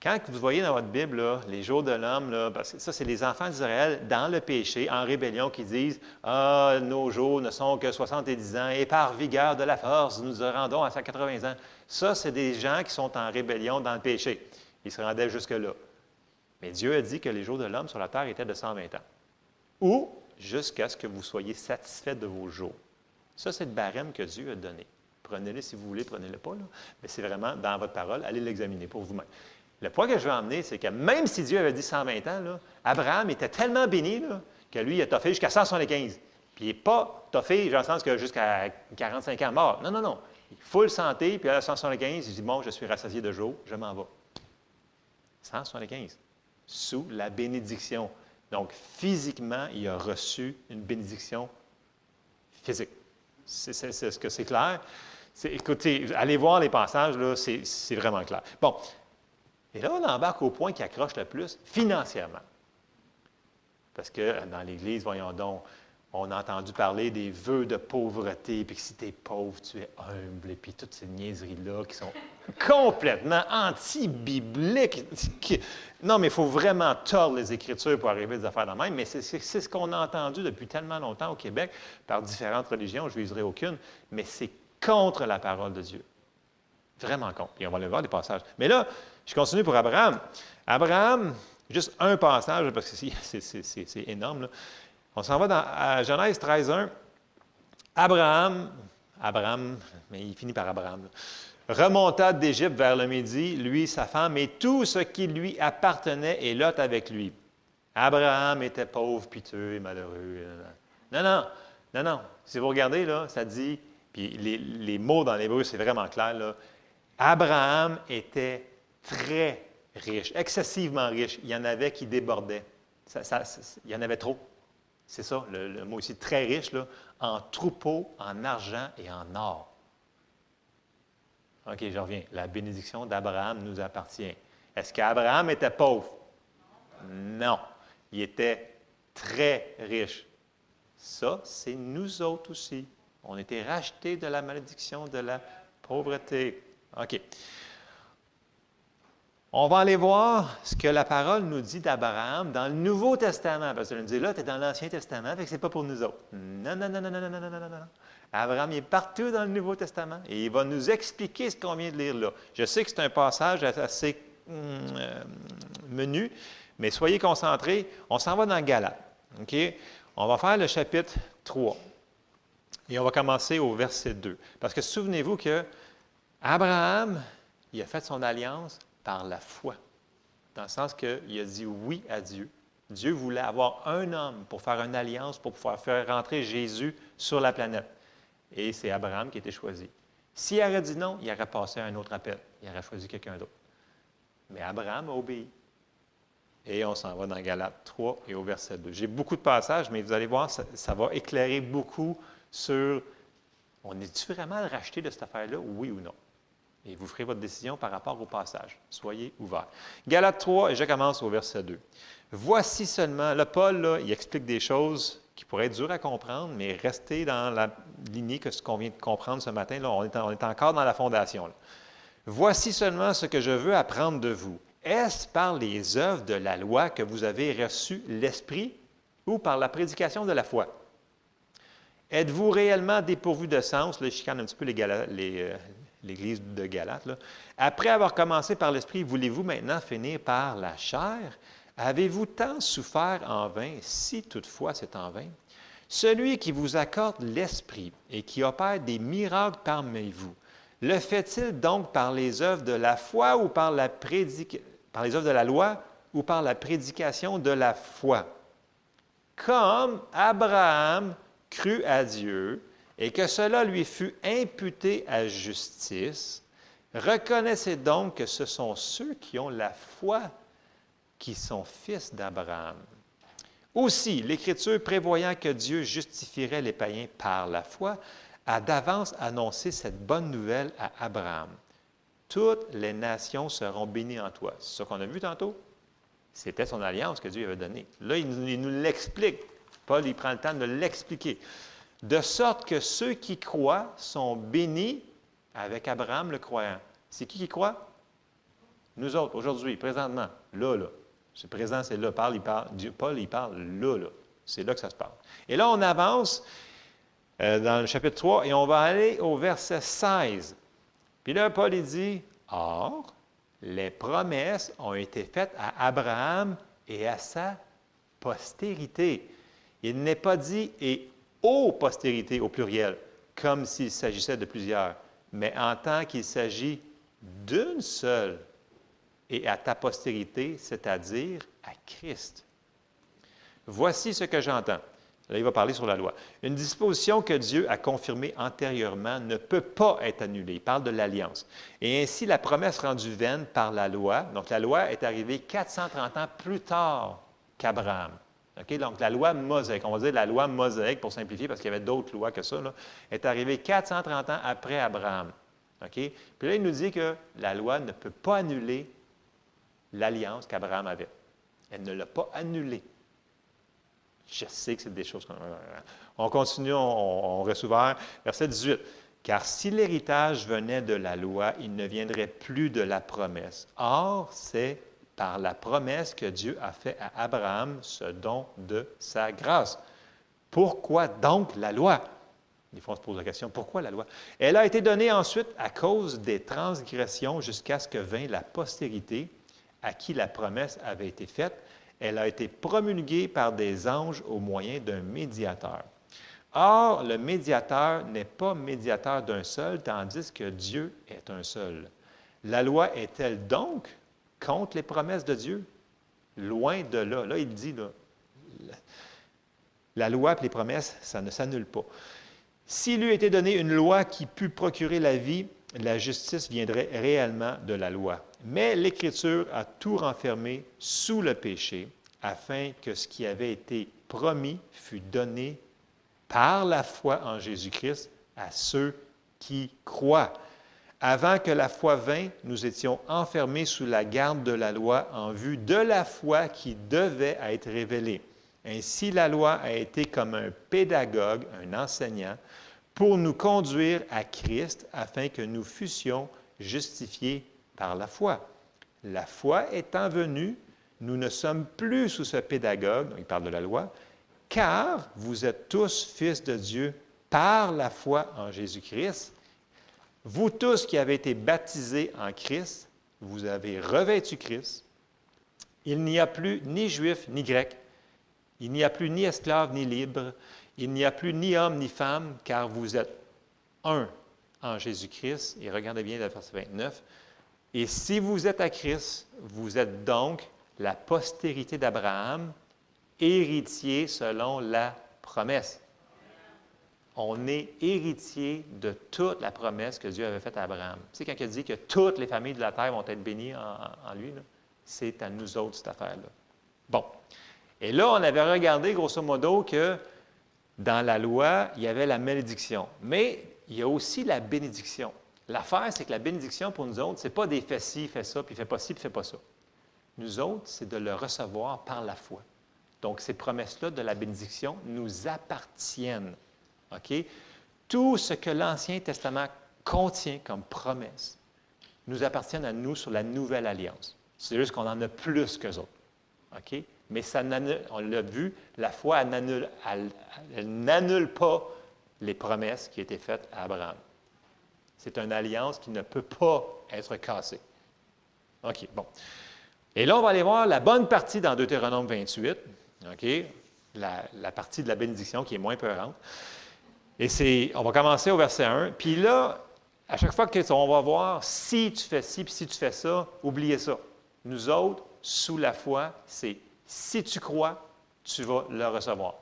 Quand vous voyez dans votre Bible les jours de l'homme, ça, c'est les enfants d'Israël dans le péché, en rébellion, qui disent Ah, nos jours ne sont que 70 ans, et par vigueur de la force, nous nous rendons à 180 ans. Ça, c'est des gens qui sont en rébellion dans le péché. Ils se rendaient jusque-là. Mais Dieu a dit que les jours de l'homme sur la terre étaient de 120 ans. Ou jusqu'à ce que vous soyez satisfait de vos jours. Ça, c'est le barème que Dieu a donné. Prenez-le si vous voulez, prenez-le pas, mais c'est vraiment dans votre parole, allez l'examiner pour vous-même. Le point que je veux emmener, c'est que même si Dieu avait dit 120 ans, Abraham était tellement béni que lui, il a toffé jusqu'à 175. Puis il n'est pas toffé, dans le sens que jusqu'à 45 ans mort. Non, non, non. Il full santé, puis à 175, il dit Bon, je suis rassasié de jour, je m'en vais. 175. Sous la bénédiction. Donc, physiquement, il a reçu une bénédiction physique. C'est, ce que c'est clair? écoutez, allez voir les passages, là, c'est vraiment clair. Bon, et là, on embarque au point qui accroche le plus, financièrement. Parce que dans l'Église, voyons donc, on a entendu parler des vœux de pauvreté, puis que si tu es pauvre, tu es humble, et puis toutes ces niaiseries-là qui sont complètement anti-bibliques. Non, mais il faut vraiment tordre les Écritures pour arriver à des affaires de même, mais c'est ce qu'on a entendu depuis tellement longtemps au Québec par différentes religions, je ne viserai aucune, mais c'est contre la parole de Dieu. Vraiment contre. Et on va aller voir des passages. Mais là, je continue pour Abraham. Abraham, juste un passage, parce que c'est énorme. On s'en va dans Genèse 13, 1. Abraham, Abraham, mais il finit par Abraham, remonta d'Égypte vers le midi, lui, sa femme, et tout ce qui lui appartenait, et Lot avec lui. Abraham était pauvre, piteux et malheureux. Non, non, non, non. Si vous regardez, là, ça dit, puis les, mots dans l'hébreu, c'est vraiment clair. Abraham était très riche, excessivement riche. Il y en avait qui débordaient. il y en avait trop. C'est ça, le, mot ici, très riche, là, en troupeaux, en argent et en or. OK, je reviens. La bénédiction d'Abraham nous appartient. Est-ce qu'Abraham était pauvre? Non. Il était très riche. Ça, c'est nous autres aussi. On était rachetés de la malédiction de la pauvreté. OK. On va aller voir ce que la parole nous dit d'Abraham dans le Nouveau Testament. Parce que nous dit là, tu es dans l'Ancien Testament, fait que ce n'est pas pour nous autres. Non, non, non, non, non, non, non, non, non. Abraham est partout dans le Nouveau Testament et il va nous expliquer ce qu'on vient de lire là. Je sais que c'est un passage assez euh, menu, mais soyez concentrés. On s'en va dans Galate. OK? On va faire le chapitre 3. Et on va commencer au verset 2. Parce que souvenez-vous que Abraham, il a fait son alliance par la foi, dans le sens qu'il a dit oui à Dieu. Dieu voulait avoir un homme pour faire une alliance, pour pouvoir faire rentrer Jésus sur la planète. Et c'est Abraham qui a été choisi. S'il aurait dit non, il aurait passé un autre appel. Il aurait choisi quelqu'un d'autre. Mais Abraham a obéi. Et on s'en va dans Galates 3 et au verset 2. J'ai beaucoup de passages, mais vous allez voir, ça, ça va éclairer beaucoup sur on est-tu vraiment racheté de cette affaire-là, oui ou non? Et vous ferez votre décision par rapport au passage. Soyez ouverts. Galates 3, et je commence au verset 2. Voici seulement, le Paul, là, il explique des choses qui pourraient être dures à comprendre, mais restez dans la lignée que ce qu'on vient de comprendre ce matin. Là, on, est, encore dans la fondation. Voici seulement ce que je veux apprendre de vous. Est-ce par les œuvres de la loi que vous avez reçu l'Esprit ou par la prédication de la foi? Êtes-vous réellement dépourvu de sens? Là, je chicane un petit peu euh, l'Église de Galate. Après avoir commencé par l'Esprit, voulez-vous maintenant finir par la chair? Avez-vous tant souffert en vain, si toutefois c'est en vain? Celui qui vous accorde l'Esprit et qui opère des miracles parmi vous, le fait-il donc par les œuvres de la foi ou par, la par les œuvres de la loi ou par la prédication de la foi? Comme Abraham crut à Dieu et que cela lui fut imputé à justice, reconnaissez donc que ce sont ceux qui ont la foi qui sont fils d'Abraham. Aussi, l'Écriture, prévoyant que Dieu justifierait les païens par la foi, a d'avance annoncé cette bonne nouvelle à Abraham. Toutes les nations seront bénies en toi. C'est ce qu'on a vu tantôt? C'était son alliance que Dieu avait donnée. Là, il nous, l'explique. Paul, il prend le temps de l'expliquer. De sorte que ceux qui croient sont bénis avec Abraham le croyant. C'est qui qui croit? Nous autres, aujourd'hui, présentement, là, là. C'est présent, c'est là. Paul, il parle, Paul, il parle là, là. C'est là que ça se passe. Et là, on avance euh, dans le chapitre 3 et on va aller au verset 16. Puis là, Paul, il dit Or, les promesses ont été faites à Abraham et à sa postérité. Il n'est pas dit et aux postérités au pluriel, comme s'il s'agissait de plusieurs, mais en tant qu'il s'agit d'une seule et à ta postérité, c'est-à-dire à Christ. Voici ce que j'entends. Là, il va parler sur la loi. Une disposition que Dieu a confirmée antérieurement ne peut pas être annulée. Il parle de l'alliance. Et ainsi, la promesse rendue vaine par la loi, donc la loi est arrivée 430 ans plus tard qu'Abraham. Donc, la loi mosaïque, on va dire la loi mosaïque pour simplifier, parce qu'il y avait d'autres lois que ça, est arrivée 430 ans après Abraham. Puis là, il nous dit que la loi ne peut pas annuler l'alliance qu'Abraham avait. Elle ne l'a pas annulée. Je sais que c'est des choses qu'on... On continue, on, reste ouvert. Verset 18. Car si l'héritage venait de la loi, il ne viendrait plus de la promesse. Or, c'est par la promesse que Dieu a fait à Abraham ce don de sa grâce. Pourquoi donc la loi? Des fois, on se pose la question, pourquoi la loi? Elle a été donnée ensuite à cause des transgressions jusqu'à ce que vint la postérité à qui la promesse avait été faite. Elle a été promulguée par des anges au moyen d'un médiateur. Or, le médiateur n'est pas médiateur d'un seul, tandis que Dieu est un seul. La loi est-elle donc contre les promesses de Dieu? Loin de là. Là, il dit, la loi et les promesses, ça ne s'annule pas. S'il eût été donné une loi qui pût procurer la vie, la justice viendrait réellement de la loi. Mais l'Écriture a tout renfermé sous le péché, afin que ce qui avait été promis fût donné par la foi en Jésus-Christ à ceux qui croient. Avant que la foi vînt, nous étions enfermés sous la garde de la loi en vue de la foi qui devait être révélée. Ainsi, la loi a été comme un pédagogue, un enseignant, pour nous conduire à Christ afin que nous fussions justifiés par la foi. La foi étant venue, nous ne sommes plus sous ce pédagogue, il parle de la loi, car vous êtes tous fils de Dieu par la foi en Jésus-Christ. Vous tous qui avez été baptisés en Christ, vous avez revêtu Christ. Il n'y a plus ni juif ni grec. Il n'y a plus ni esclave ni libre. Il n'y a plus ni homme ni femme, car vous êtes un en Jésus-Christ. Et regardez bien le verset 29. Et si vous êtes à Christ, vous êtes donc la postérité d'Abraham, héritier selon la promesse on est héritier de toute la promesse que Dieu avait faite à Abraham. Tu sais, quand il dit que toutes les familles de la terre vont être bénies en, lui, c'est à nous autres cette affaire-là. Bon. Et là, on avait regardé, grosso modo, que dans la loi, il y avait la malédiction. Mais il y a aussi la bénédiction. L'affaire, c'est que la bénédiction pour nous autres, ce n'est pas des fais ci, fais ça, puis fais pas ci, puis fais pas ça. Nous autres, c'est de le recevoir par la foi. Donc, ces promesses-là de la bénédiction nous appartiennent. Tout ce que l'Ancien Testament contient comme promesse nous appartiennent à nous sur la nouvelle alliance. C'est juste qu'on en a plus qu'eux autres. Mais ça on l'a vu, la foi, n'annule pas les promesses qui étaient faites à Abraham. C'est une alliance qui ne peut pas être cassée. OK, bon. Et là, on va aller voir la bonne partie dans Deutéronome 28, OK? La, partie de la bénédiction qui est moins peurante. Et c'est, on va commencer au verset 1. Puis là, à chaque fois qu'on va voir si tu fais ci, puis si tu fais ça, oubliez ça. Nous autres, sous la foi, c'est si tu crois, tu vas le recevoir.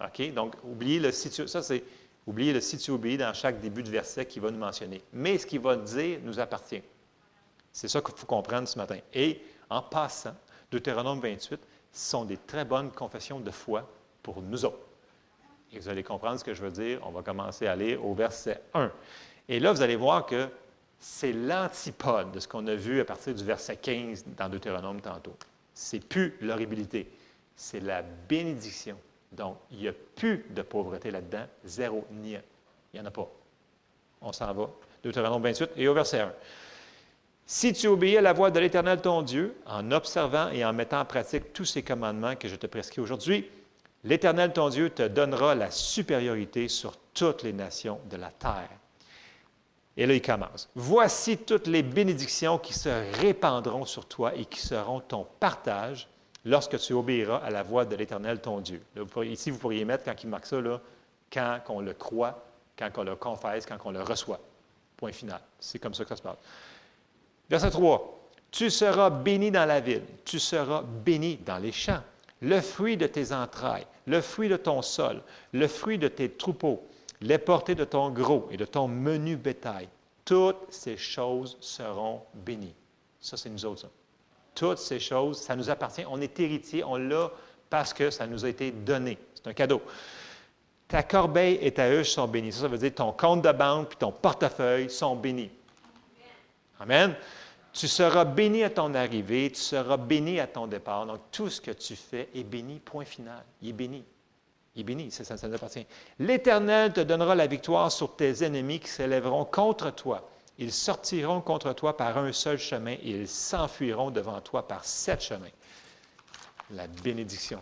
OK? Donc, oubliez le si tu. Ça, c'est oubliez le si tu oublies dans chaque début de verset qui va nous mentionner. Mais ce qu'il va dire nous appartient. C'est ça qu'il faut comprendre ce matin. Et en passant, Deutéronome 28, ce sont des très bonnes confessions de foi pour nous autres. Vous allez comprendre ce que je veux dire. On va commencer à aller au verset 1. Et là, vous allez voir que c'est l'antipode de ce qu'on a vu à partir du verset 15 dans Deutéronome tantôt. C'est plus l'horribilité, c'est la bénédiction. Donc, il n'y a plus de pauvreté là-dedans, zéro, ni un. Il n'y en a pas. On s'en va. Deutéronome 28 et au verset 1. Si tu obéis à la voix de l'Éternel ton Dieu, en observant et en mettant en pratique tous ces commandements que je te prescris aujourd'hui, l'Éternel ton Dieu te donnera la supériorité sur toutes les nations de la terre. Et là, il commence. Voici toutes les bénédictions qui se répandront sur toi et qui seront ton partage lorsque tu obéiras à la voix de l'Éternel, ton Dieu. ici, vous pourriez mettre, quand il marque ça, quand on le croit, quand on le confesse, quand on le reçoit. Point final. C'est comme ça que ça se passe. Verset 3. Tu seras béni dans la ville, tu seras béni dans les champs. Le fruit de tes entrailles, le fruit de ton sol, le fruit de tes troupeaux, les portées de ton gros et de ton menu bétail, toutes ces choses seront bénies. Ça, c'est nous autres. Toutes ces choses, ça nous appartient. On est héritier, on l'a parce que ça nous a été donné. C'est un cadeau. Ta corbeille et ta huche sont bénies. Ça, ça veut dire ton compte de banque et ton portefeuille sont bénis. Amen. Tu seras béni à ton arrivée, tu seras béni à ton départ. Donc, tout ce que tu fais est béni, point final. Il est béni. Il est béni, ça, ça, nous appartient. L'Éternel te donnera la victoire sur tes ennemis qui s'élèveront contre toi. Ils sortiront contre toi par un seul chemin et ils s'enfuiront devant toi par sept chemins. La bénédiction.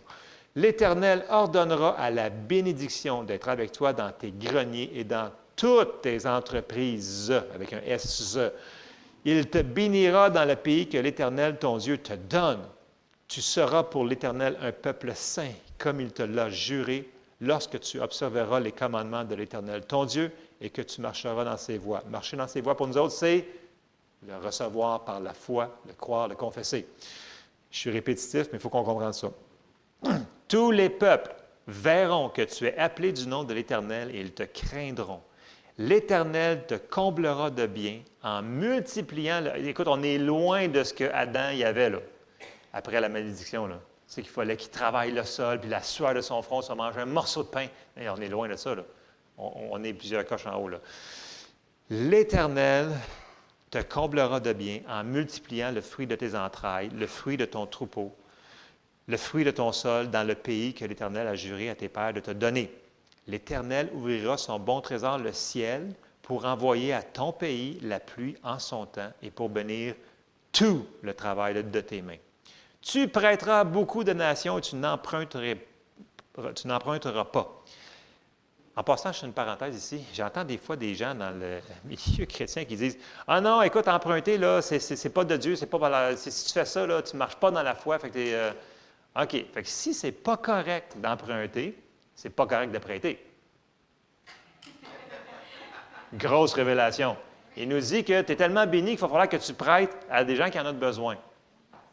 L'Éternel ordonnera à la bénédiction d'être avec toi dans tes greniers et dans toutes tes entreprises, avec un S. Il te bénira dans le pays que l'Éternel, ton Dieu, te donne. Tu seras pour l'Éternel un peuple saint, comme il te l'a juré, lorsque tu observeras les commandements de l'Éternel, ton Dieu, et que tu marcheras dans ses voies. Marcher dans ses voies, pour nous autres, c'est le recevoir par la foi, le croire, le confesser. Je suis répétitif, mais il faut qu'on comprenne ça. Tous les peuples verront que tu es appelé du nom de l'Éternel et ils te craindront. L'Éternel te comblera de bien en multipliant. Écoute, on est loin de ce que Adam y avait là, après la malédiction. C'est qu'il fallait qu'il travaille le sol, puis la sueur de son front, se mange un morceau de pain. On est loin de ça. Là. On, est plusieurs coches en haut. L'Éternel te comblera de bien en multipliant le fruit de tes entrailles, le fruit de ton troupeau, le fruit de ton sol dans le pays que l'Éternel a juré à tes pères de te donner. L'Éternel ouvrira son bon trésor, le ciel, pour envoyer à ton pays la pluie en son temps et pour bénir tout le travail de tes mains. Tu prêteras beaucoup de nations et tu n'emprunteras pas. En passant, je fais une parenthèse ici. J'entends des fois des gens dans le milieu chrétien qui disent Ah non, écoute, emprunter, là, c'est pas de Dieu, c'est pas si tu fais ça, là, tu ne marches pas dans la foi. Fait que euh, OK. Fait que si c'est pas correct d'emprunter, c'est pas correct de prêter. Grosse révélation. Il nous dit que tu es tellement béni qu'il va falloir que tu prêtes à des gens qui en ont besoin.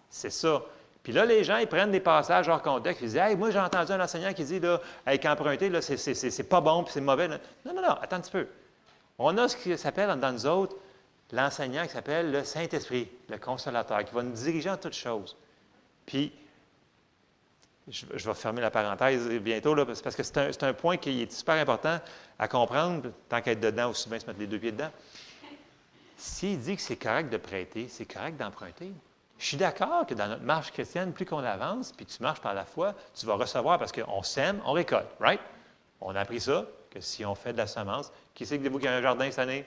C'est ça. Puis là, les gens, ils prennent des passages hors contexte. Ils disent Hey, moi, j'ai entendu un enseignant qui dit là, hey, qu'emprunter, là, c'est, pas bon puis c'est mauvais. Non, non, non, attends un petit peu. On a ce qui s'appelle, dans nous autres, l'enseignant qui s'appelle le Saint-Esprit, le consolateur, qui va nous diriger en toutes choses. Puis, je, vais fermer la parenthèse bientôt, là, parce que c'est un, point qui est super important à comprendre, tant qu'être dedans, aussi bien se mettre les deux pieds dedans. S'il dit que c'est correct de prêter, c'est correct d'emprunter. Je suis d'accord que dans notre marche chrétienne, plus qu'on avance, puis tu marches par la foi, tu vas recevoir parce qu'on sème, on récolte, right? On a appris ça, que si on fait de la semence, qui sait que vous qui a un jardin cette année?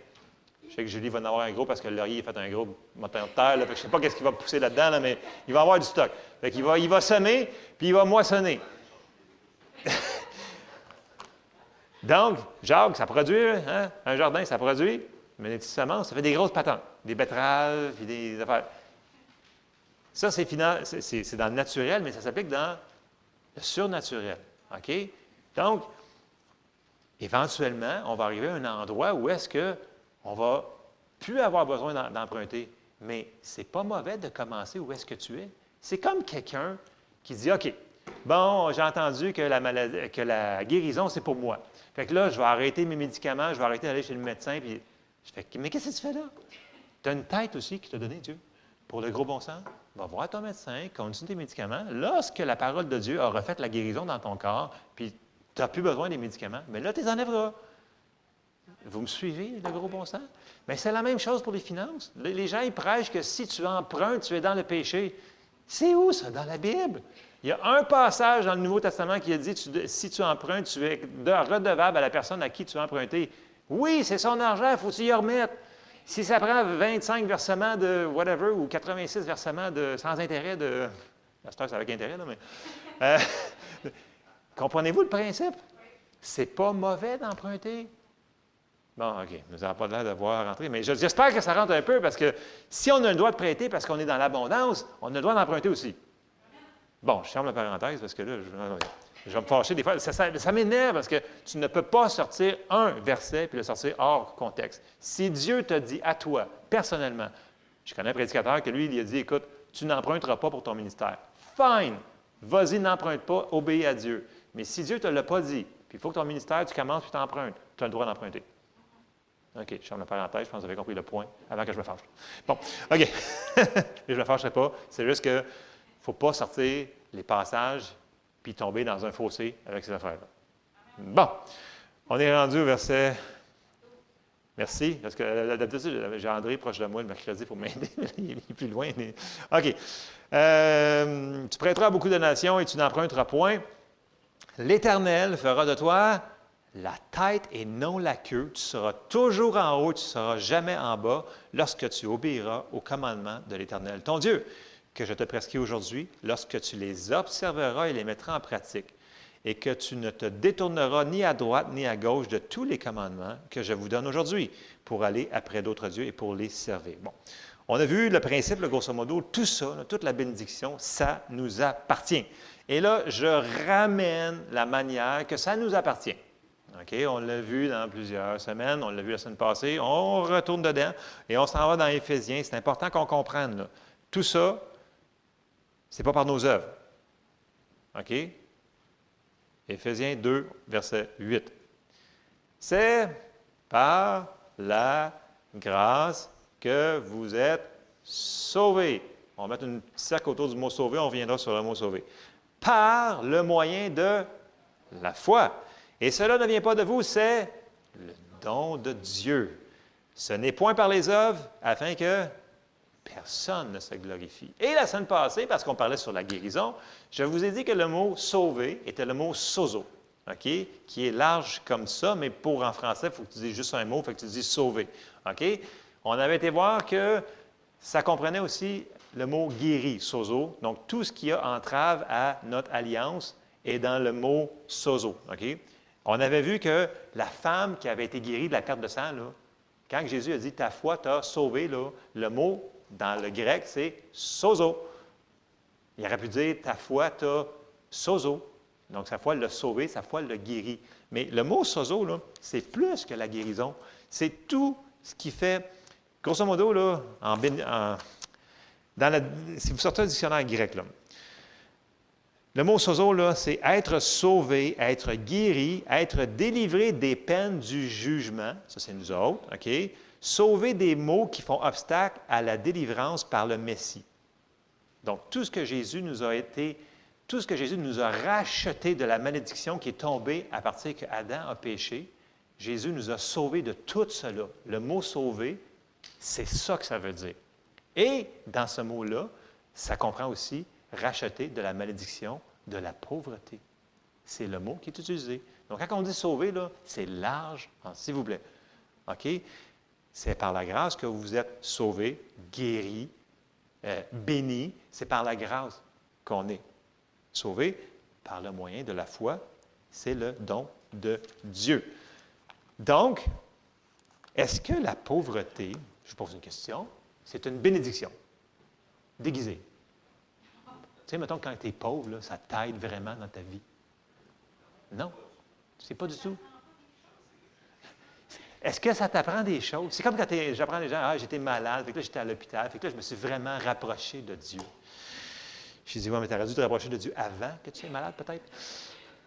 Je sais que Julie va en avoir un gros parce que laurier a fait un gros moteur de terre. je ne sais pas qu'est-ce qu'il va pousser là-dedans, mais il va avoir du stock. il, va, il va semer, puis il va moissonner. Donc, Jacques, ça produit, hein? un jardin, ça produit, mais les petites semences, ça fait des grosses patentes, des betteraves, puis des affaires. Ça, c'est, c'est dans le naturel, mais ça s'applique dans le surnaturel. OK? Donc, éventuellement, on va arriver à un endroit où est-ce qu'on va plus avoir besoin d'emprunter. Mais ce n'est pas mauvais de commencer où est-ce que tu es. C'est comme quelqu'un qui dit, OK, bon, j'ai entendu que la, maladie, que la guérison, c'est pour moi. Fait que là, je vais arrêter mes médicaments, je vais arrêter d'aller chez le médecin. Puis je fais, mais qu'est-ce que tu fais là? Tu as une tête aussi qui t'a donné Dieu. Pour le gros bon sens, va voir ton médecin, continue tes médicaments. Lorsque la parole de Dieu aura fait la guérison dans ton corps, puis tu n'as plus besoin des médicaments, mais là, tu les enlèveras. Vous me suivez, le gros bon sens? Mais c'est la même chose pour les finances. Les gens, ils prêchent que si tu empruntes, tu es dans le péché. C'est où ça? Dans la Bible. Il y a un passage dans le Nouveau Testament qui a dit si tu empruntes, tu es redevable à la personne à qui tu as emprunté. Oui, c'est son argent, il faut que tu y remettre. Si ça prend 25 versements de whatever ou 86 versements de, sans intérêt de. c'est avec intérêt, là, mais. Euh, comprenez-vous le principe? C'est pas mauvais d'emprunter. Bon, OK, nous n'avons pas l'air de voir rentrer, mais j'espère que ça rentre un peu parce que si on a le droit de prêter parce qu'on est dans l'abondance, on a le droit d'emprunter aussi. Bon, je ferme la parenthèse parce que là, je, vais me fâcher des fois. Ça, m'énerve parce que tu ne peux pas sortir un verset puis le sortir hors contexte. Si Dieu te dit à toi, personnellement, je connais un prédicateur que lui, il a dit écoute, tu n'emprunteras pas pour ton ministère. Fine, vas-y, n'emprunte pas, obéis à Dieu. Mais si Dieu ne te l'a pas dit, puis il faut que ton ministère, tu commences puis t'empruntes, tu as le droit d'emprunter. OK, je ferme la parenthèse, je pense que vous avez compris le point avant que je me fâche. Bon, OK. je ne me fâcherai pas. C'est juste que ne faut pas sortir les passages puis tomber dans un fossé avec ces affaires-là. Bon, on est rendu au verset. Merci, parce que d'habitude, j'ai André proche de moi le mercredi pour m'aider, il est plus loin. OK. Euh, tu prêteras beaucoup de nations et tu n'emprunteras point. L'Éternel fera de toi la tête et non la queue. Tu seras toujours en haut, tu ne seras jamais en bas lorsque tu obéiras au commandement de l'Éternel, ton Dieu que je te prescris aujourd'hui, lorsque tu les observeras et les mettras en pratique, et que tu ne te détourneras ni à droite ni à gauche de tous les commandements que je vous donne aujourd'hui pour aller après d'autres dieux et pour les servir. Bon. On a vu le principe, grosso modo, tout ça, toute la bénédiction, ça nous appartient. Et là, je ramène la manière que ça nous appartient. On l'a vu dans plusieurs semaines, on l'a vu la semaine passée, on retourne dedans et on s'en va dans Éphésiens. C'est important qu'on comprenne. Tout ça, ce n'est pas par nos œuvres. Éphésiens 2, verset 8. C'est par la grâce que vous êtes sauvés. On va mettre une cercle autour du mot sauvé, on reviendra sur le mot sauvé. Par le moyen de la foi. Et cela ne vient pas de vous, c'est le don de Dieu. Ce n'est point par les œuvres, afin que personne ne se glorifie. Et la semaine passée, parce qu'on parlait sur la guérison, je vous ai dit que le mot sauver était le mot sozo, OK? Qui est large comme ça, mais pour en français, il faut que tu dises juste un mot, il faut que tu dises sauver. OK? On avait été voir que ça comprenait aussi le mot guéri, sozo. Donc, tout ce qui a entrave à notre alliance est dans le mot sozo. OK? On avait vu que la femme qui avait été guérie de la perte de sang, là, quand Jésus a dit ta foi t'a sauvé, le mot dans le grec, c'est sozo. Il aurait pu dire ta foi t'a sozo. Donc, sa foi l'a sauvé, sa foi l'a guéri. Mais le mot sozo, c'est plus que la guérison. C'est tout ce qui fait, grosso modo, là, si vous sortez un dictionnaire grec, là, le mot sozo, là, c'est être sauvé, être guéri, être délivré des peines du jugement. Ça, c'est nous autres, OK? sauver des maux qui font obstacle à la délivrance par le Messie. Donc, tout ce que Jésus nous a été, tout ce que Jésus nous a racheté de la malédiction qui est tombée à partir qu'Adam a péché, Jésus nous a sauvés de tout cela. Le mot sauver, c'est ça que ça veut dire. Et dans ce mot-là, ça comprend aussi racheter de la malédiction de la pauvreté. C'est le mot qui est utilisé. Donc, quand on dit sauver, c'est large, s'il vous plaît. OK? C'est par la grâce que vous êtes sauvés, guéris, euh, bénis. C'est par la grâce qu'on est sauvé, par le moyen de la foi. C'est le don de Dieu. Donc, est-ce que la pauvreté, je pose une question, c'est une bénédiction déguisée? Sais, mettons, quand tu es pauvre, ça t'aide vraiment dans ta vie. Non, c'est pas du tout. Est-ce que ça t'apprend des choses? C'est comme quand j'apprends des gens, ah, j'étais malade, fait que là, j'étais à l'hôpital, fait que là, je me suis vraiment rapproché de Dieu. Je dit, ouais, mais tu aurais dû te rapprocher de Dieu avant que tu sois malade, peut-être?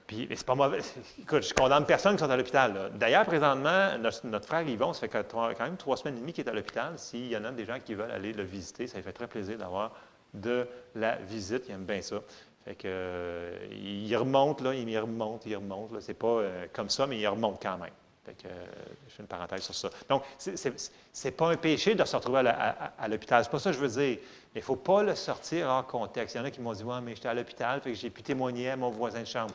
Puis, c'est pas mauvais. Écoute, je condamne personne qui sont à l'hôpital. D'ailleurs, présentement, notre, frère Yvon, ça fait quand même trois semaines et demie qu'il est à l'hôpital. S'il y en a des gens qui veulent aller le visiter, ça lui fait très plaisir d'avoir de la visite. Il aime bien ça. Fait que, euh, il remonte, là, il remonte, il remonte. C'est pas euh, comme ça, mais il remonte quand même. Fait que, euh, je fais une parenthèse sur ça. Donc, ce n'est pas un péché de se retrouver à, l'hôpital. C'est pas ça que je veux dire. Mais il ne faut pas le sortir hors contexte. Il y en a qui m'ont dit Ouais, mais j'étais à l'hôpital, fait que j'ai pu témoigner à mon voisin de chambre.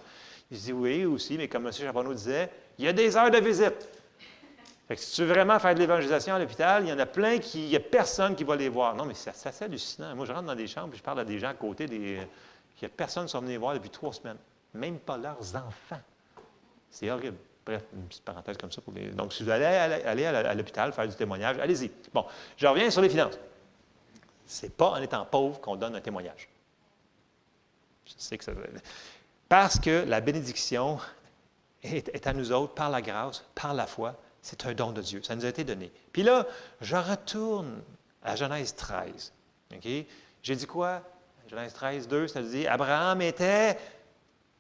Je dis oui aussi, mais comme M. Charbonneau disait, il y a des heures de visite. Si tu veux vraiment faire de l'évangélisation à l'hôpital, il y en a plein qui. Il n'y a personne qui va les voir. Non, mais c'est assez hallucinant. Moi, je rentre dans des chambres et je parle à des gens à côté des. Il n'y a personne qui sont venus les voir depuis trois semaines. Même pas leurs enfants. C'est horrible. Bref, une petite parenthèse comme ça. Donc, si vous allez aller à l'hôpital faire du témoignage, allez-y. Bon, je reviens sur les finances. Ce n'est pas en étant pauvre qu'on donne un témoignage. Je sais que ça. Parce que la bénédiction est, à nous autres par la grâce, par la foi. C'est un don de Dieu. Ça nous a été donné. Puis là, je retourne à Genèse 13. J'ai dit quoi? Genèse 13, 2, ça dit Abraham était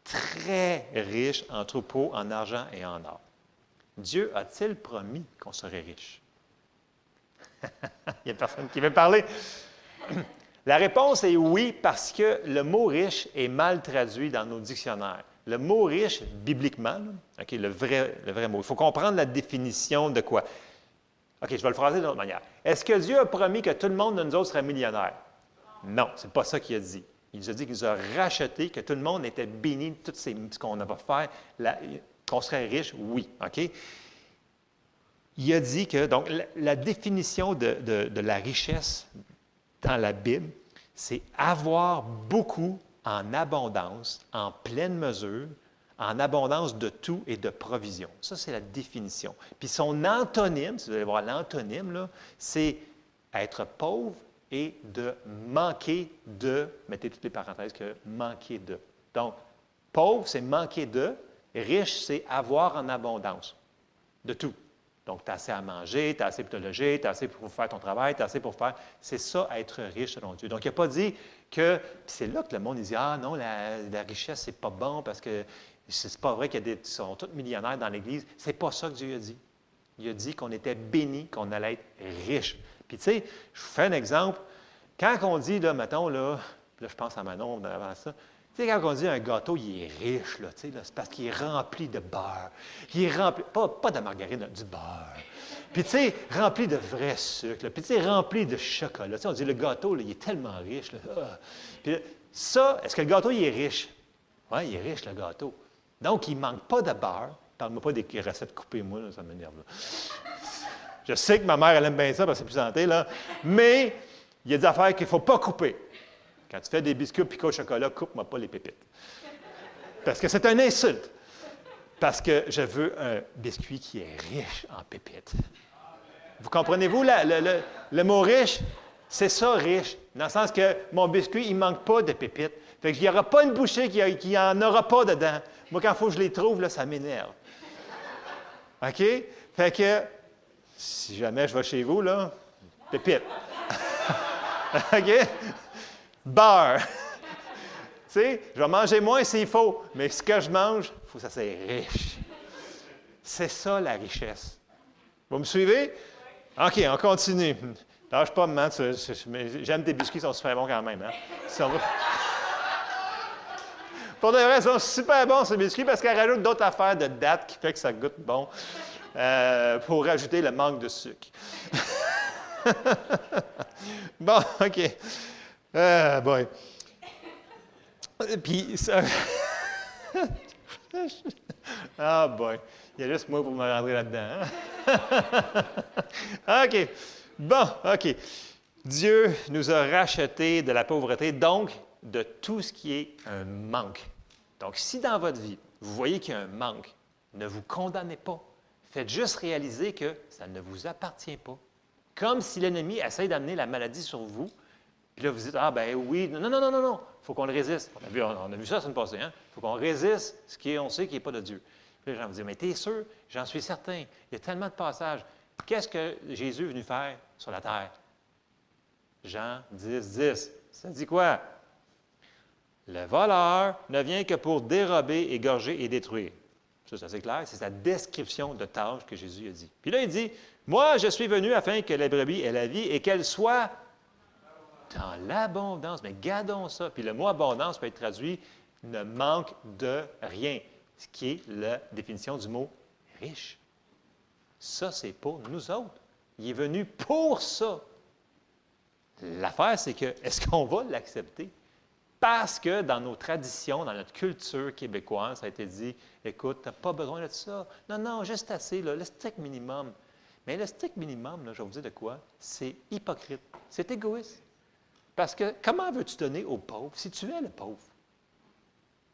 très riche en troupeaux, en argent et en or. Dieu a-t-il promis qu'on serait riche? Il n'y a personne qui veut parler. La réponse est oui parce que le mot riche est mal traduit dans nos dictionnaires. Le mot riche, bibliquement, le, vrai, le vrai mot, il faut comprendre la définition de quoi? OK, je vais le phraser d'une autre manière. Est-ce que Dieu a promis que tout le monde de nous autres serait millionnaire? Non, ce n'est pas ça qu'il a dit. Il nous a dit qu'il nous a racheté, que tout le monde était béni de tout ce qu'on a faire, qu'on serait riche, oui. OK? Il a dit que, donc, la, définition de, la richesse dans la Bible, c'est avoir beaucoup en abondance, en pleine mesure, en abondance de tout et de provision. Ça, c'est la définition. Puis son antonyme, si vous allez voir l'antonyme, c'est être pauvre et de manquer de, mettez toutes les parenthèses que manquer de. Donc, pauvre, c'est manquer de, riche, c'est avoir en abondance de tout. Donc, tu as assez à manger, tu as assez pour te loger, tu as assez pour faire ton travail, tu as assez pour faire. C'est ça, être riche selon Dieu. Donc, il n'a pas dit que. c'est là que le monde dit Ah non, la, richesse, c'est pas bon parce que c'est pas vrai qu'ils sont tous millionnaires dans l'Église. C'est pas ça que Dieu a dit. Il a dit qu'on était béni, qu'on allait être riche. Puis, tu sais, je vous fais un exemple. Quand on dit, là, mettons, là, là, je pense à Manon avant ça, tu sais, quand on dit un gâteau, il est riche, là, tu sais, c'est parce qu'il est rempli de beurre. Il est rempli, pas, pas de margarine, du beurre. Puis, tu sais, rempli de vrai sucre. Puis, tu sais, rempli de chocolat. Tu sais, on dit le gâteau, il est tellement riche. Ah. Puis, ça, est-ce que le gâteau, il est riche? Oui, il est riche, le gâteau. Donc, il ne manque pas de beurre. Parle-moi pas des recettes coupées, moi, ça m'énerve. Je sais que ma mère, elle aime bien ça parce que c'est plus santé, là. Mais, il y a des affaires qu'il ne faut pas couper. Quand tu fais des biscuits picots au chocolat, coupe-moi pas les pépites. Parce que c'est un insulte. Parce que je veux un biscuit qui est riche en pépites. Vous comprenez-vous? Le, mot riche? C'est ça, riche. Dans le sens que mon biscuit, il ne manque pas de pépites. Fait qu'il n'y aura pas une bouchée qui n'en aura pas dedans. Moi, quand il faut que je les trouve, là, ça m'énerve. OK? Fait que, si jamais je vais chez vous, là, pépites. OK? Beurre. tu sais, je vais manger moins s'il faut, mais ce que je mange, il faut que ça soit riche. C'est ça la richesse. Vous me suivez? OK, on continue. Lâche pas, maman. J'aime tes biscuits, ils sont super bons quand même. Hein? Pour de vrai, ils sont super bons, ces biscuits, parce qu'ils rajoutent d'autres affaires de date qui fait que ça goûte bon euh, pour rajouter le manque de sucre. bon, OK. Ah, boy. Puis, ça. ah, boy. Il y a juste moi pour me rentrer là-dedans. Hein? OK. Bon, OK. Dieu nous a rachetés de la pauvreté, donc de tout ce qui est un manque. Donc, si dans votre vie, vous voyez qu'il y a un manque, ne vous condamnez pas. Faites juste réaliser que ça ne vous appartient pas. Comme si l'ennemi essaie d'amener la maladie sur vous, puis là, vous dites, ah ben oui, non, non, non, non, non, il faut qu'on le résiste. On a vu, on a vu ça la semaine passée, hein? Il faut qu'on résiste ce qui est, on sait qui n'est pas de Dieu. Puis là, les gens vous disent, mais t'es sûr? J'en suis certain. Il y a tellement de passages. Qu'est-ce que Jésus est venu faire sur la terre? Jean 10, 10. Ça dit quoi? Le voleur ne vient que pour dérober, égorger et détruire. Ça, c'est assez clair. C'est sa description de tâche que Jésus a dit. Puis là, il dit Moi, je suis venu afin que la brebis ait la vie et qu'elle soit dans l'abondance. Mais gardons ça. Puis le mot abondance peut être traduit ne manque de rien, ce qui est la définition du mot riche. Ça, c'est pour nous autres. Il est venu pour ça. L'affaire, c'est que, est-ce qu'on va l'accepter? Parce que dans nos traditions, dans notre culture québécoise, ça a été dit, écoute, tu n'as pas besoin de ça. Non, non, juste assez, le strict minimum. Mais le strict minimum, je vais vous dire de quoi? C'est hypocrite. C'est égoïste. Parce que comment veux-tu donner aux pauvres si tu es le pauvre?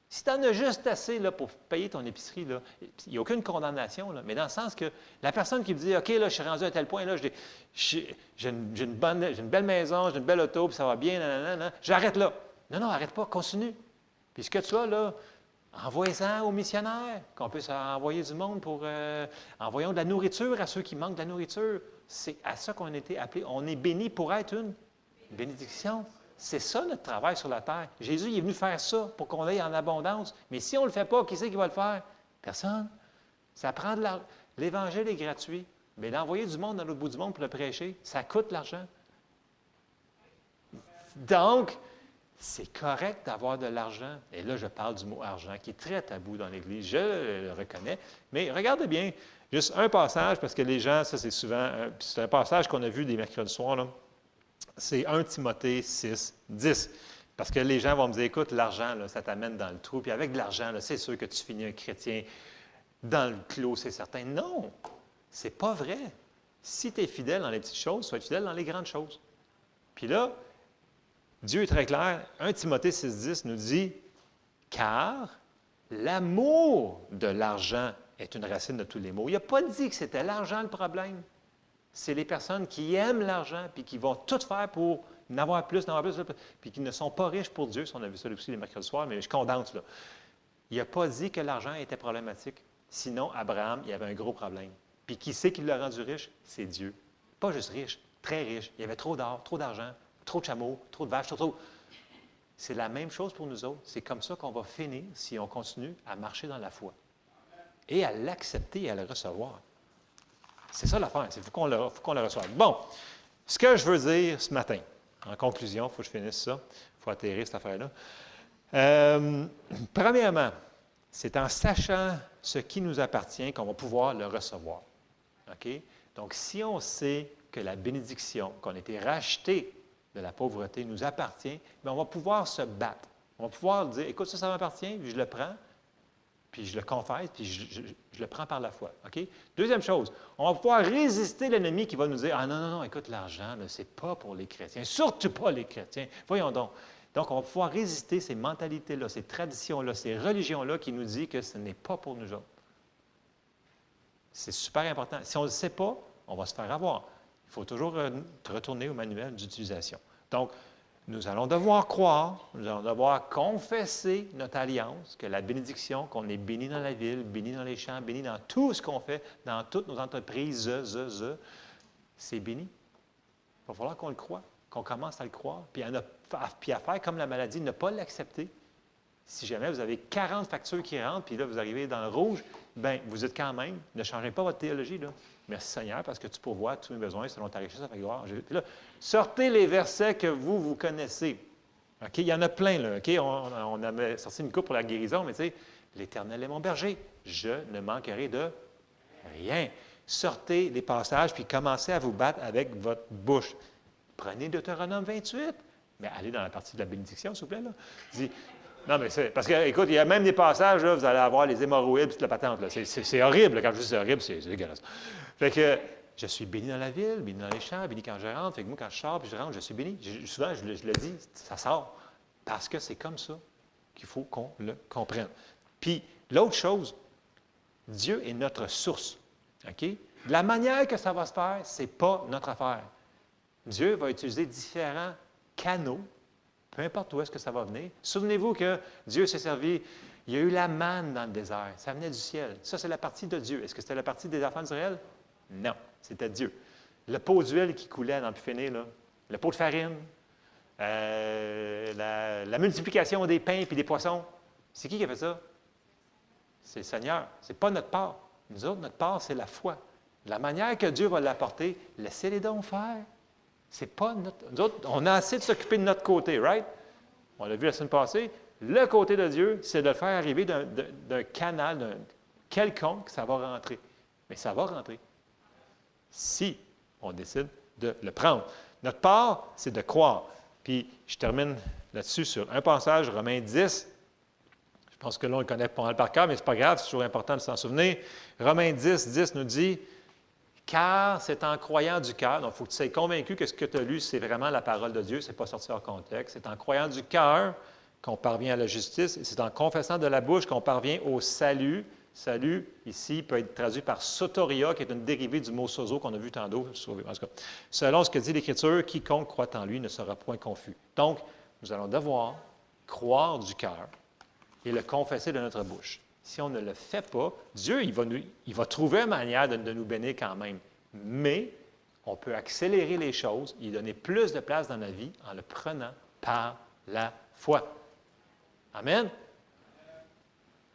Si tu en as juste assez là, pour payer ton épicerie, il n'y a aucune condamnation, là, mais dans le sens que la personne qui me dit OK, là, je suis rendu à tel point, là, j'ai une, une, belle maison, j'ai une belle auto, puis ça va bien, j'arrête là. Non, non, arrête pas, continue. Puis ce que tu as là, envoie-en aux missionnaires, qu'on puisse envoyer du monde pour. Euh, envoyons de la nourriture à ceux qui manquent de la nourriture. C'est à ça qu'on a été appelés. On est béni pour être une bénédiction. C'est ça notre travail sur la terre. Jésus est venu faire ça pour qu'on aille en abondance. Mais si on ne le fait pas, qui c'est qui va le faire? Personne. Ça prend de l'argent. L'Évangile est gratuit. Mais d'envoyer du monde dans l'autre bout du monde pour le prêcher, ça coûte l'argent. Donc, c'est correct d'avoir de l'argent. Et là, je parle du mot argent, qui est très tabou dans l'Église, je le reconnais. Mais regardez bien, juste un passage, parce que les gens, ça c'est souvent, c'est un passage qu'on a vu des mercredis soirs, c'est 1 Timothée 6, 10. Parce que les gens vont me dire, écoute, l'argent, ça t'amène dans le trou. Puis avec de l'argent, c'est sûr que tu finis un chrétien dans le clos, c'est certain. Non, c'est pas vrai. Si tu es fidèle dans les petites choses, sois fidèle dans les grandes choses. Puis là, Dieu est très clair. 1 Timothée 6, 10 nous dit, car l'amour de l'argent est une racine de tous les maux. Il n'a pas dit que c'était l'argent le problème c'est les personnes qui aiment l'argent puis qui vont tout faire pour n'avoir plus, n'avoir plus, puis qui ne sont pas riches pour Dieu. on a vu ça aussi les mercredis soirs, mais je condense là. Il n'a pas dit que l'argent était problématique. Sinon, Abraham, il avait un gros problème. Puis qui sait qui l'a rendu riche? C'est Dieu. Pas juste riche, très riche. Il y avait trop d'or, trop d'argent, trop de chameaux, trop de vaches, trop, trop. C'est la même chose pour nous autres. C'est comme ça qu'on va finir si on continue à marcher dans la foi et à l'accepter et à le recevoir. C'est ça l'affaire. Il faut qu'on le, le, reçoive. Bon, ce que je veux dire ce matin, en conclusion, il faut que je finisse ça. Il faut atterrir cette affaire-là. Euh, premièrement, c'est en sachant ce qui nous appartient qu'on va pouvoir le recevoir. OK? Donc, si on sait que la bénédiction, qu'on a été racheté de la pauvreté, nous appartient, bien, on va pouvoir se battre. On va pouvoir dire, écoute, ça, ça m'appartient, je le prends, puis je le confesse, puis je, le prends par la foi. Deuxième chose, on va pouvoir résister l'ennemi qui va nous dire Ah non, non, non, écoute, l'argent, ce n'est pas pour les chrétiens, surtout pas les chrétiens. Voyons donc. Donc, on va pouvoir résister ces mentalités-là, ces traditions-là, ces religions-là qui nous disent que ce n'est pas pour nous autres. C'est super important. Si on ne le sait pas, on va se faire avoir. Il faut toujours retourner au manuel d'utilisation. Donc, nous allons devoir croire, nous allons devoir confesser notre alliance, que la bénédiction, qu'on est béni dans la ville, béni dans les champs, béni dans tout ce qu'on fait, dans toutes nos entreprises, c'est béni. Il va falloir qu'on le croie, qu'on commence à le croire, puis à, puis à faire comme la maladie, ne pas l'accepter. Si jamais vous avez 40 factures qui rentrent, puis là, vous arrivez dans le rouge, bien, vous êtes quand même, ne changez pas votre théologie, là. Merci Seigneur, parce que tu pourvois tous mes besoins selon ta richesse, ta gloire. Là, sortez les versets que vous, vous connaissez. Il y en a plein, là. OK? On, avait sorti une coupe pour la guérison, mais tu sais, l'Éternel est mon berger. Je ne manquerai de rien. Sortez les passages, puis commencez à vous battre avec votre bouche. Prenez Deutéronome 28, mais allez dans la partie de la bénédiction, s'il vous plaît. Là. Non, mais c'est. Parce que, écoute, il y a même des passages, là, vous allez avoir les hémorroïdes, toute la patente. C'est, horrible. Quand je dis c'est horrible, c'est, dégueulasse. Fait que je suis béni dans la ville, béni dans les champs, béni quand je rentre. Fait que moi, quand je sors puis je rentre, je suis béni. souvent, je, je, le dis, ça sort. Parce que c'est comme ça qu'il faut qu'on le comprenne. Puis, l'autre chose, Dieu est notre source. OK? La manière que ça va se faire, ce n'est pas notre affaire. Dieu va utiliser différents canaux, peu importe où est-ce que ça va venir. Souvenez-vous que Dieu s'est servi, il y a eu la manne dans le désert, ça venait du ciel. Ça, c'est la partie de Dieu. Est-ce que c'était la partie des enfants d'Israël? Non, c'était Dieu. Le pot d'huile qui coulait dans le buffet, là, le pot de farine, euh, la, multiplication des pains et des poissons, c'est qui qui a fait ça? C'est le Seigneur. Ce n'est pas notre part. Nous autres, notre part, c'est la foi. La manière que Dieu va l'apporter, laissez-les donc faire. C'est pas notre. Nous autres, on a assez de s'occuper de notre côté, right? On l'a vu la semaine passée. Le côté de Dieu, c'est de le faire arriver d'un canal, d'un quelconque, ça va rentrer. Mais ça va rentrer. Si on décide de le prendre. Notre part, c'est de croire. Puis je termine là-dessus sur un passage, Romains 10. Je pense que l'on le connaît pas mal par cœur, mais ce n'est pas grave, c'est toujours important de s'en souvenir. Romains 10, 10 nous dit car c'est en croyant du cœur, donc il faut que tu sois convaincu que ce que tu as lu, c'est vraiment la parole de Dieu, ce n'est pas sorti hors contexte. C'est en croyant du cœur qu'on parvient à la justice, et c'est en confessant de la bouche qu'on parvient au salut. Salut, ici, peut être traduit par sotoria, qui est une dérivée du mot sozo qu'on a vu tantôt. Selon ce que dit l'Écriture, quiconque croit en lui ne sera point confus. Donc, nous allons devoir croire du cœur et le confesser de notre bouche. Si on ne le fait pas, Dieu, il va, il va trouver une manière de, nous bénir quand même. Mais on peut accélérer les choses et donner plus de place dans la vie en le prenant par la foi. Amen.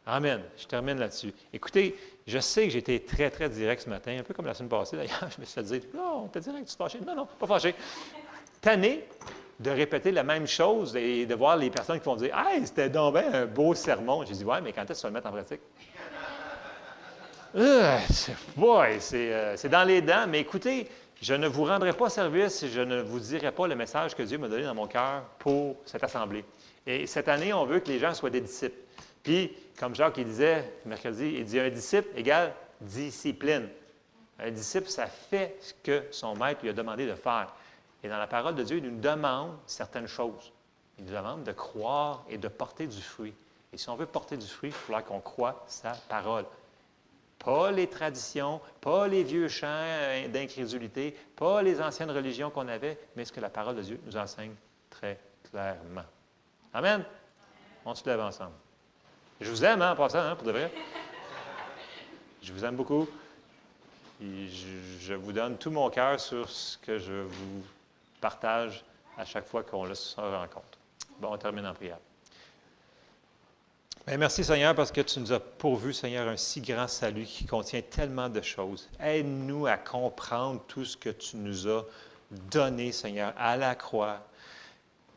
Amen. Je termine là-dessus. Écoutez, je sais que j'ai été très, très direct ce matin, un peu comme la semaine passée d'ailleurs. Je me suis fait dire Non, t'es direct, tu te fâché. Non, non, pas fâché. Tanné de répéter la même chose et de voir les personnes qui vont dire Hey, c'était donc un beau sermon. J'ai dit Ouais, mais quand est-ce que tu vas le mettre en pratique euh, euh, c'est dans les dents, mais écoutez, je ne vous rendrai pas service si je ne vous dirai pas le message que Dieu m'a donné dans mon cœur pour cette assemblée. Et cette année, on veut que les gens soient des disciples. Puis, comme Jacques il disait mercredi, il dit un disciple égale discipline. Un disciple, ça fait ce que son maître lui a demandé de faire. Et dans la parole de Dieu, il nous demande certaines choses. Il nous demande de croire et de porter du fruit. Et si on veut porter du fruit, il faudra qu'on croit sa parole. Pas les traditions, pas les vieux chants d'incrédulité, pas les anciennes religions qu'on avait, mais ce que la parole de Dieu nous enseigne très clairement. Amen. On se lève ensemble. Je vous aime, hein, en passant, hein, pour de vrai. Je vous aime beaucoup. Je, vous donne tout mon cœur sur ce que je vous partage à chaque fois qu'on se rencontre. Bon, on termine en prière. Bien, merci Seigneur parce que tu nous as pourvu, Seigneur, un si grand salut qui contient tellement de choses. Aide-nous à comprendre tout ce que tu nous as donné, Seigneur, à la croix.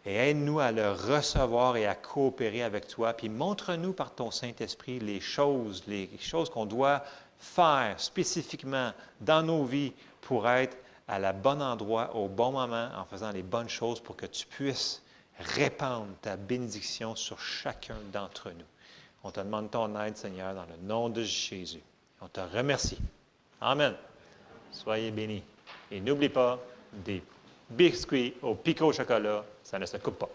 Et aide-nous à le recevoir et à coopérer avec toi. Puis montre-nous par ton Saint-Esprit les choses, les choses qu'on doit faire spécifiquement dans nos vies pour être à la bon endroit, au bon moment, en faisant les bonnes choses pour que tu puisses répandre ta bénédiction sur chacun d'entre nous. On te demande ton aide, Seigneur, dans le nom de Jésus. On te remercie. Amen. Soyez bénis. Et n'oublie pas, des biscuits au pico au chocolat, ça ne se coupe pas.